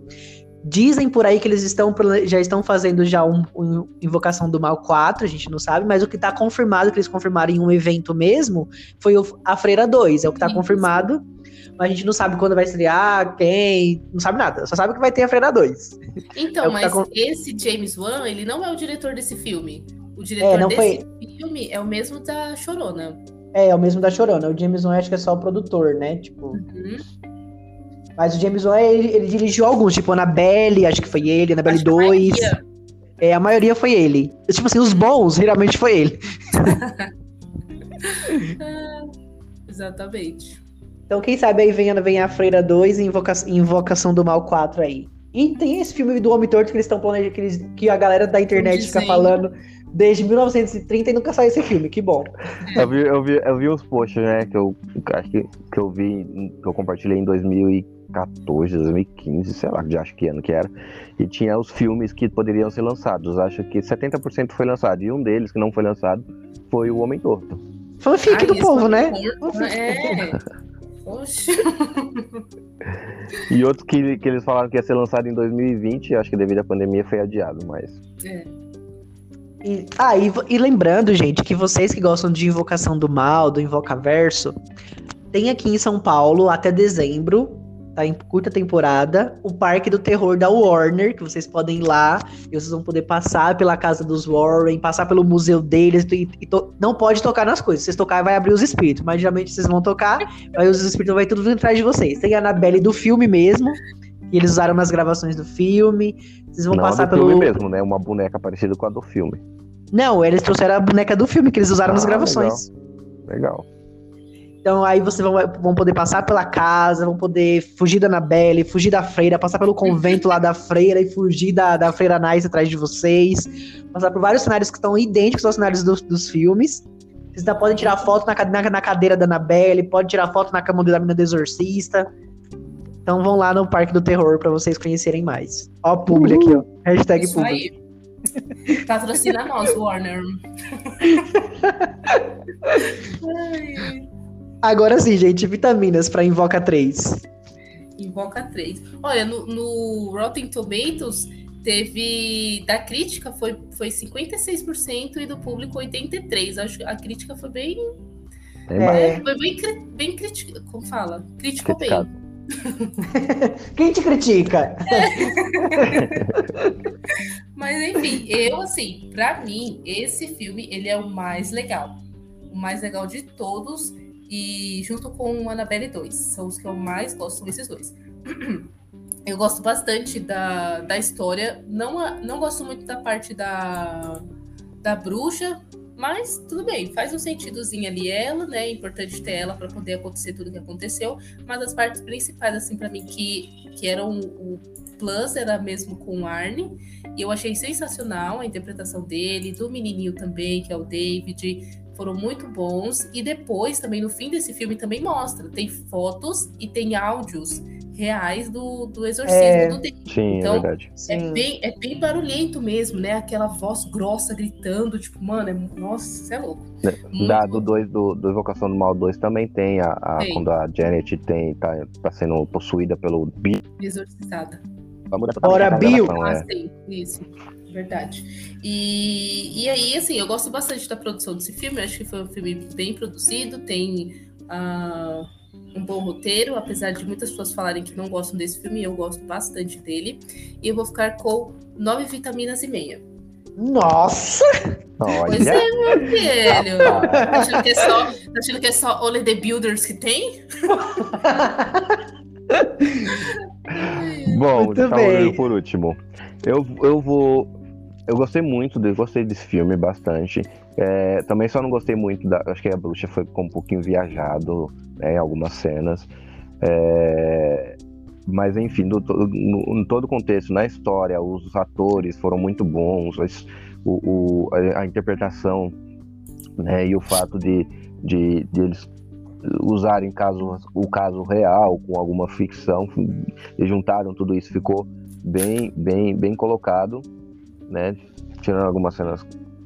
Dizem por aí que eles estão já estão fazendo já um, um, Invocação do Mal 4, a gente não sabe, mas o que está confirmado, que eles confirmaram em um evento mesmo, foi o, a Freira 2, é o que está confirmado mas a gente não sabe quando vai estrear, quem, não sabe nada. Só sabe que vai ter a Freira 2. Então, é mas tá com... esse James Wan, ele não é o diretor desse filme. O diretor é, desse foi... filme é o mesmo da Chorona. É, é o mesmo da Chorona. O James Wan acho que é só o produtor, né? Tipo. Uhum. Mas o James Wan, ele, ele, dirigiu alguns, tipo Annabelle, acho que foi ele, Annabelle 2. É, a maioria foi ele. Tipo assim, os bons, geralmente foi ele. *laughs* ah, exatamente. Então, quem sabe aí vem, vem a Freira 2 e Invoca, Invocação do Mal 4 aí. E tem esse filme do Homem Torto que eles estão planejando, que, eles, que a galera da internet fica falando desde 1930 e nunca saiu esse filme, que bom. *laughs* Eu vi, eu vi, eu vi uns posts, né, que eu acho que, que eu vi, que eu compartilhei em 2014, 2015, sei lá, de acho que ano que era. E tinha os filmes que poderiam ser lançados. Acho que 70% foi lançado. E um deles que não foi lançado foi o Homem Torto. Fanfic do povo, né? É. *laughs* Oxe. e outro que, que eles falaram que ia ser lançado em 2020, acho que devido à pandemia foi adiado, mas. É. E, ah, e, e, lembrando, gente, que vocês que gostam de Invocação do Mal, do Invocaverso, tem aqui em São Paulo até dezembro tá em curta temporada, o Parque do Terror da Warner, que vocês podem ir lá e vocês vão poder passar pela casa dos Warren, passar pelo museu deles, e, e to, não pode tocar nas coisas. Se vocês tocar, vai abrir os espíritos, mas geralmente vocês vão tocar, aí os espíritos vai tudo atrás de vocês. Tem a Annabelle do filme mesmo, que eles usaram nas gravações do filme. Vocês vão não, passar do pelo. filme mesmo, né? Uma boneca parecida com a do filme. Não, eles trouxeram a boneca do filme que eles usaram ah, nas gravações. legal. legal. Então aí vocês vão, vão poder passar pela casa, vão poder fugir da Anabelle, fugir da freira, passar pelo convento lá da freira e fugir da, da freira Nice atrás de vocês. Passar por vários cenários que estão idênticos aos cenários dos, dos filmes. Vocês ainda podem tirar foto na, na, na cadeira da Anabelle, pode tirar foto na cama da menina do exorcista. Então vão lá no Parque do Terror pra vocês conhecerem mais. Ó, publi aqui, ó. Hashtag Isso publi. aí. *laughs* Patrocina nós, Warner. *laughs* Ai, Agora sim, gente, vitaminas pra Invoca 3. Invoca 3. Olha, no, no Rotten Tomatoes teve. Da crítica foi, foi 56% e do público 83%. Acho que a crítica foi bem. É. É, foi bem, bem criticada. Como fala? Criticou bem. *laughs* Quem te critica? *laughs* Mas enfim, eu assim, pra mim, esse filme ele é o mais legal. O mais legal de todos. E junto com o Annabelle 2. São os que eu mais gosto, são esses dois. *clears throat* Eu gosto bastante da, da história. Não, não gosto muito da parte da, da bruxa. Mas tudo bem, faz um sentidozinho ali ela, né? É importante ter ela para poder acontecer tudo que aconteceu. Mas as partes principais, assim, para mim, que, que eram o plus, era mesmo com o Arne. E eu achei sensacional a interpretação dele, do menininho também, que é o David. Foram muito bons. E depois, também, no fim desse filme, também mostra. Tem fotos e tem áudios reais do, do exorcismo É. do David. Sim, Então, é verdade. É Sim. bem, é bem barulhento mesmo, né? Aquela voz grossa gritando, tipo, mano, é, nossa, você é louco. Muito Da, do, dois, do, do Invocação do Mal 2 também tem, a, a- Tem. quando a Janet tem, tá, tá sendo possuída pelo Bill. exorcizada. Ora, Bill! gravação, Ah, é. sim, isso. Verdade. E, e aí, assim, eu gosto bastante da produção desse filme. Acho que foi um filme bem produzido, tem ah, um bom roteiro, apesar de muitas pessoas falarem que não gostam desse filme, eu gosto bastante dele. E eu vou ficar com nove vitaminas e meia. Nossa! Pois Olha, é, meu filho. Tá achando que é só, tá achando que é só Only the Builders que tem? bom, Muito tá bem. por último. Eu, eu vou. Eu gostei muito, dele, gostei desse filme bastante. É, também só não gostei muito da. Acho que a bruxa foi um pouquinho viajado né, em algumas cenas. É, mas enfim, no, no, no todo contexto, na história, os atores foram muito bons, as- o, o- a, a interpretação né, e o fato de, de, de eles usarem caso, o caso real com alguma ficção e juntaram tudo isso, ficou bem, bem, bem colocado, né? Tirando algumas cenas,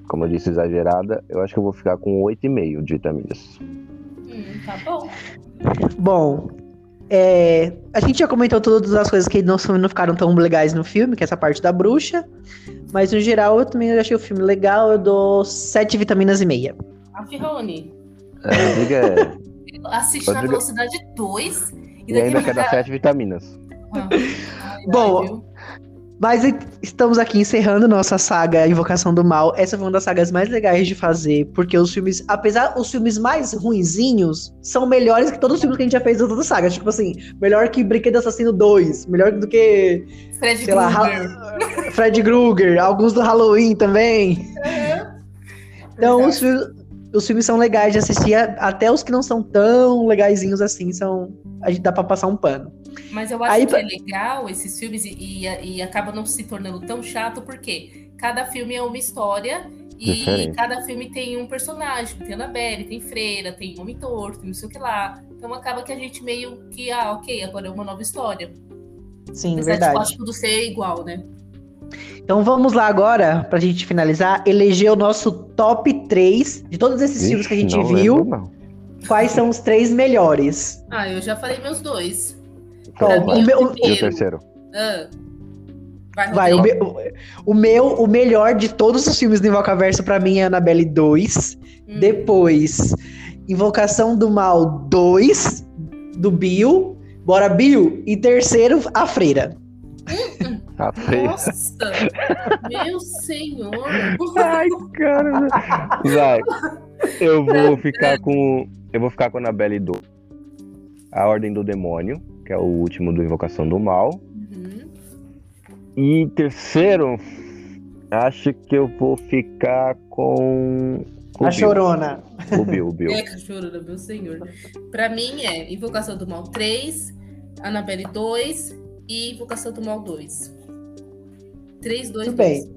como eu disse, exagerada, eu acho que eu vou ficar com 8,5 de vitaminas. Hum, tá bom. Bom, é, a gente já comentou todas as coisas que não, não ficaram tão legais no filme, que é essa parte da bruxa. Mas no geral, eu também achei o filme legal. Eu dou sete vitaminas e meia. A Firrone, É, diga, assiste na Rodrigo- velocidade 2 e e daqui ainda quer dar 7 vitaminas. Ah, *laughs* ai, Bom? Mas estamos aqui encerrando nossa saga Invocação do Mal. Essa foi uma das sagas mais legais de fazer, porque os filmes, apesar os filmes mais ruinzinhos, são melhores que todos os filmes que a gente já fez das outras sagas. Tipo assim, melhor que Brinquedo Assassino 2, melhor do que, Fred sei lá, Krueger. Ha- Fred Krueger, alguns do Halloween também. Então, os, Verdade. fi- os filmes são legais de assistir, até os que não são tão legaisinhos assim, são a gente dá pra passar um pano. Mas eu acho Aí que é legal esses filmes e, e, e acaba não se tornando tão chato, porque cada filme é uma história e Diferente. cada filme tem um personagem. Tem Annabelle, tem Freira, tem Homem Torto, não sei o que lá. Então acaba que a gente meio que, ah, ok, agora é uma nova história. Sim, Apesar de verdade. quase tudo ser igual, né? Então vamos lá agora, pra gente finalizar, eleger o nosso top 3 de todos esses filmes que a gente não viu. lembro, não. Quais são os três melhores? Ah, eu já falei meus dois. Então, Pra o, meu, E o terceiro? Ah. Vai, vai, o, meu, o meu, o melhor de todos os filmes do Invocaverso pra mim é Annabelle 2. Hum. Depois, Invocação do Mal 2, do Bill. Bora, Bill. E terceiro, A Freira. A feia. Nossa! Meu senhor! Ai, cara. Vai. Eu vou ficar com. Eu vou ficar com a Annabelle 2. A Ordem do Demônio, que é o último do Invocação do Mal. Uhum. E terceiro, acho que eu vou ficar com. com A o Bill. Chorona. O Bill, o Bill. É, cachorro, meu senhor. Pra mim é Invocação do Mal 3, Annabelle 2 e Invocação do Mal 2. 3, 2, Tudo 2. bem.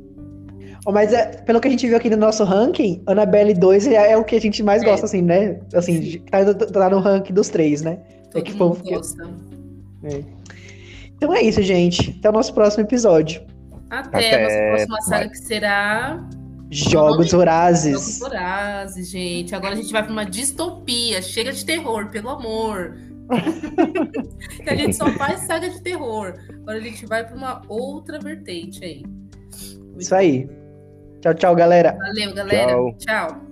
Mas é, pelo que a gente viu aqui no nosso ranking, Annabelle 2 é, é o que a gente mais É. gosta, assim, né? Assim, tá, tá no ranking dos três, né? Todo que mundo foi- gosta. É. Então é isso, gente. Até o nosso próximo episódio. Até, Até a nossa próxima saga que será Jogos Jogos Horazes. Vorazes, gente. Agora a gente vai para uma distopia. Chega de terror, pelo amor. *laughs* que a gente só faz saga de terror. Agora a gente vai para uma outra vertente aí. Isso aí. Tchau, tchau, galera. Valeu, galera. Tchau. Tchau.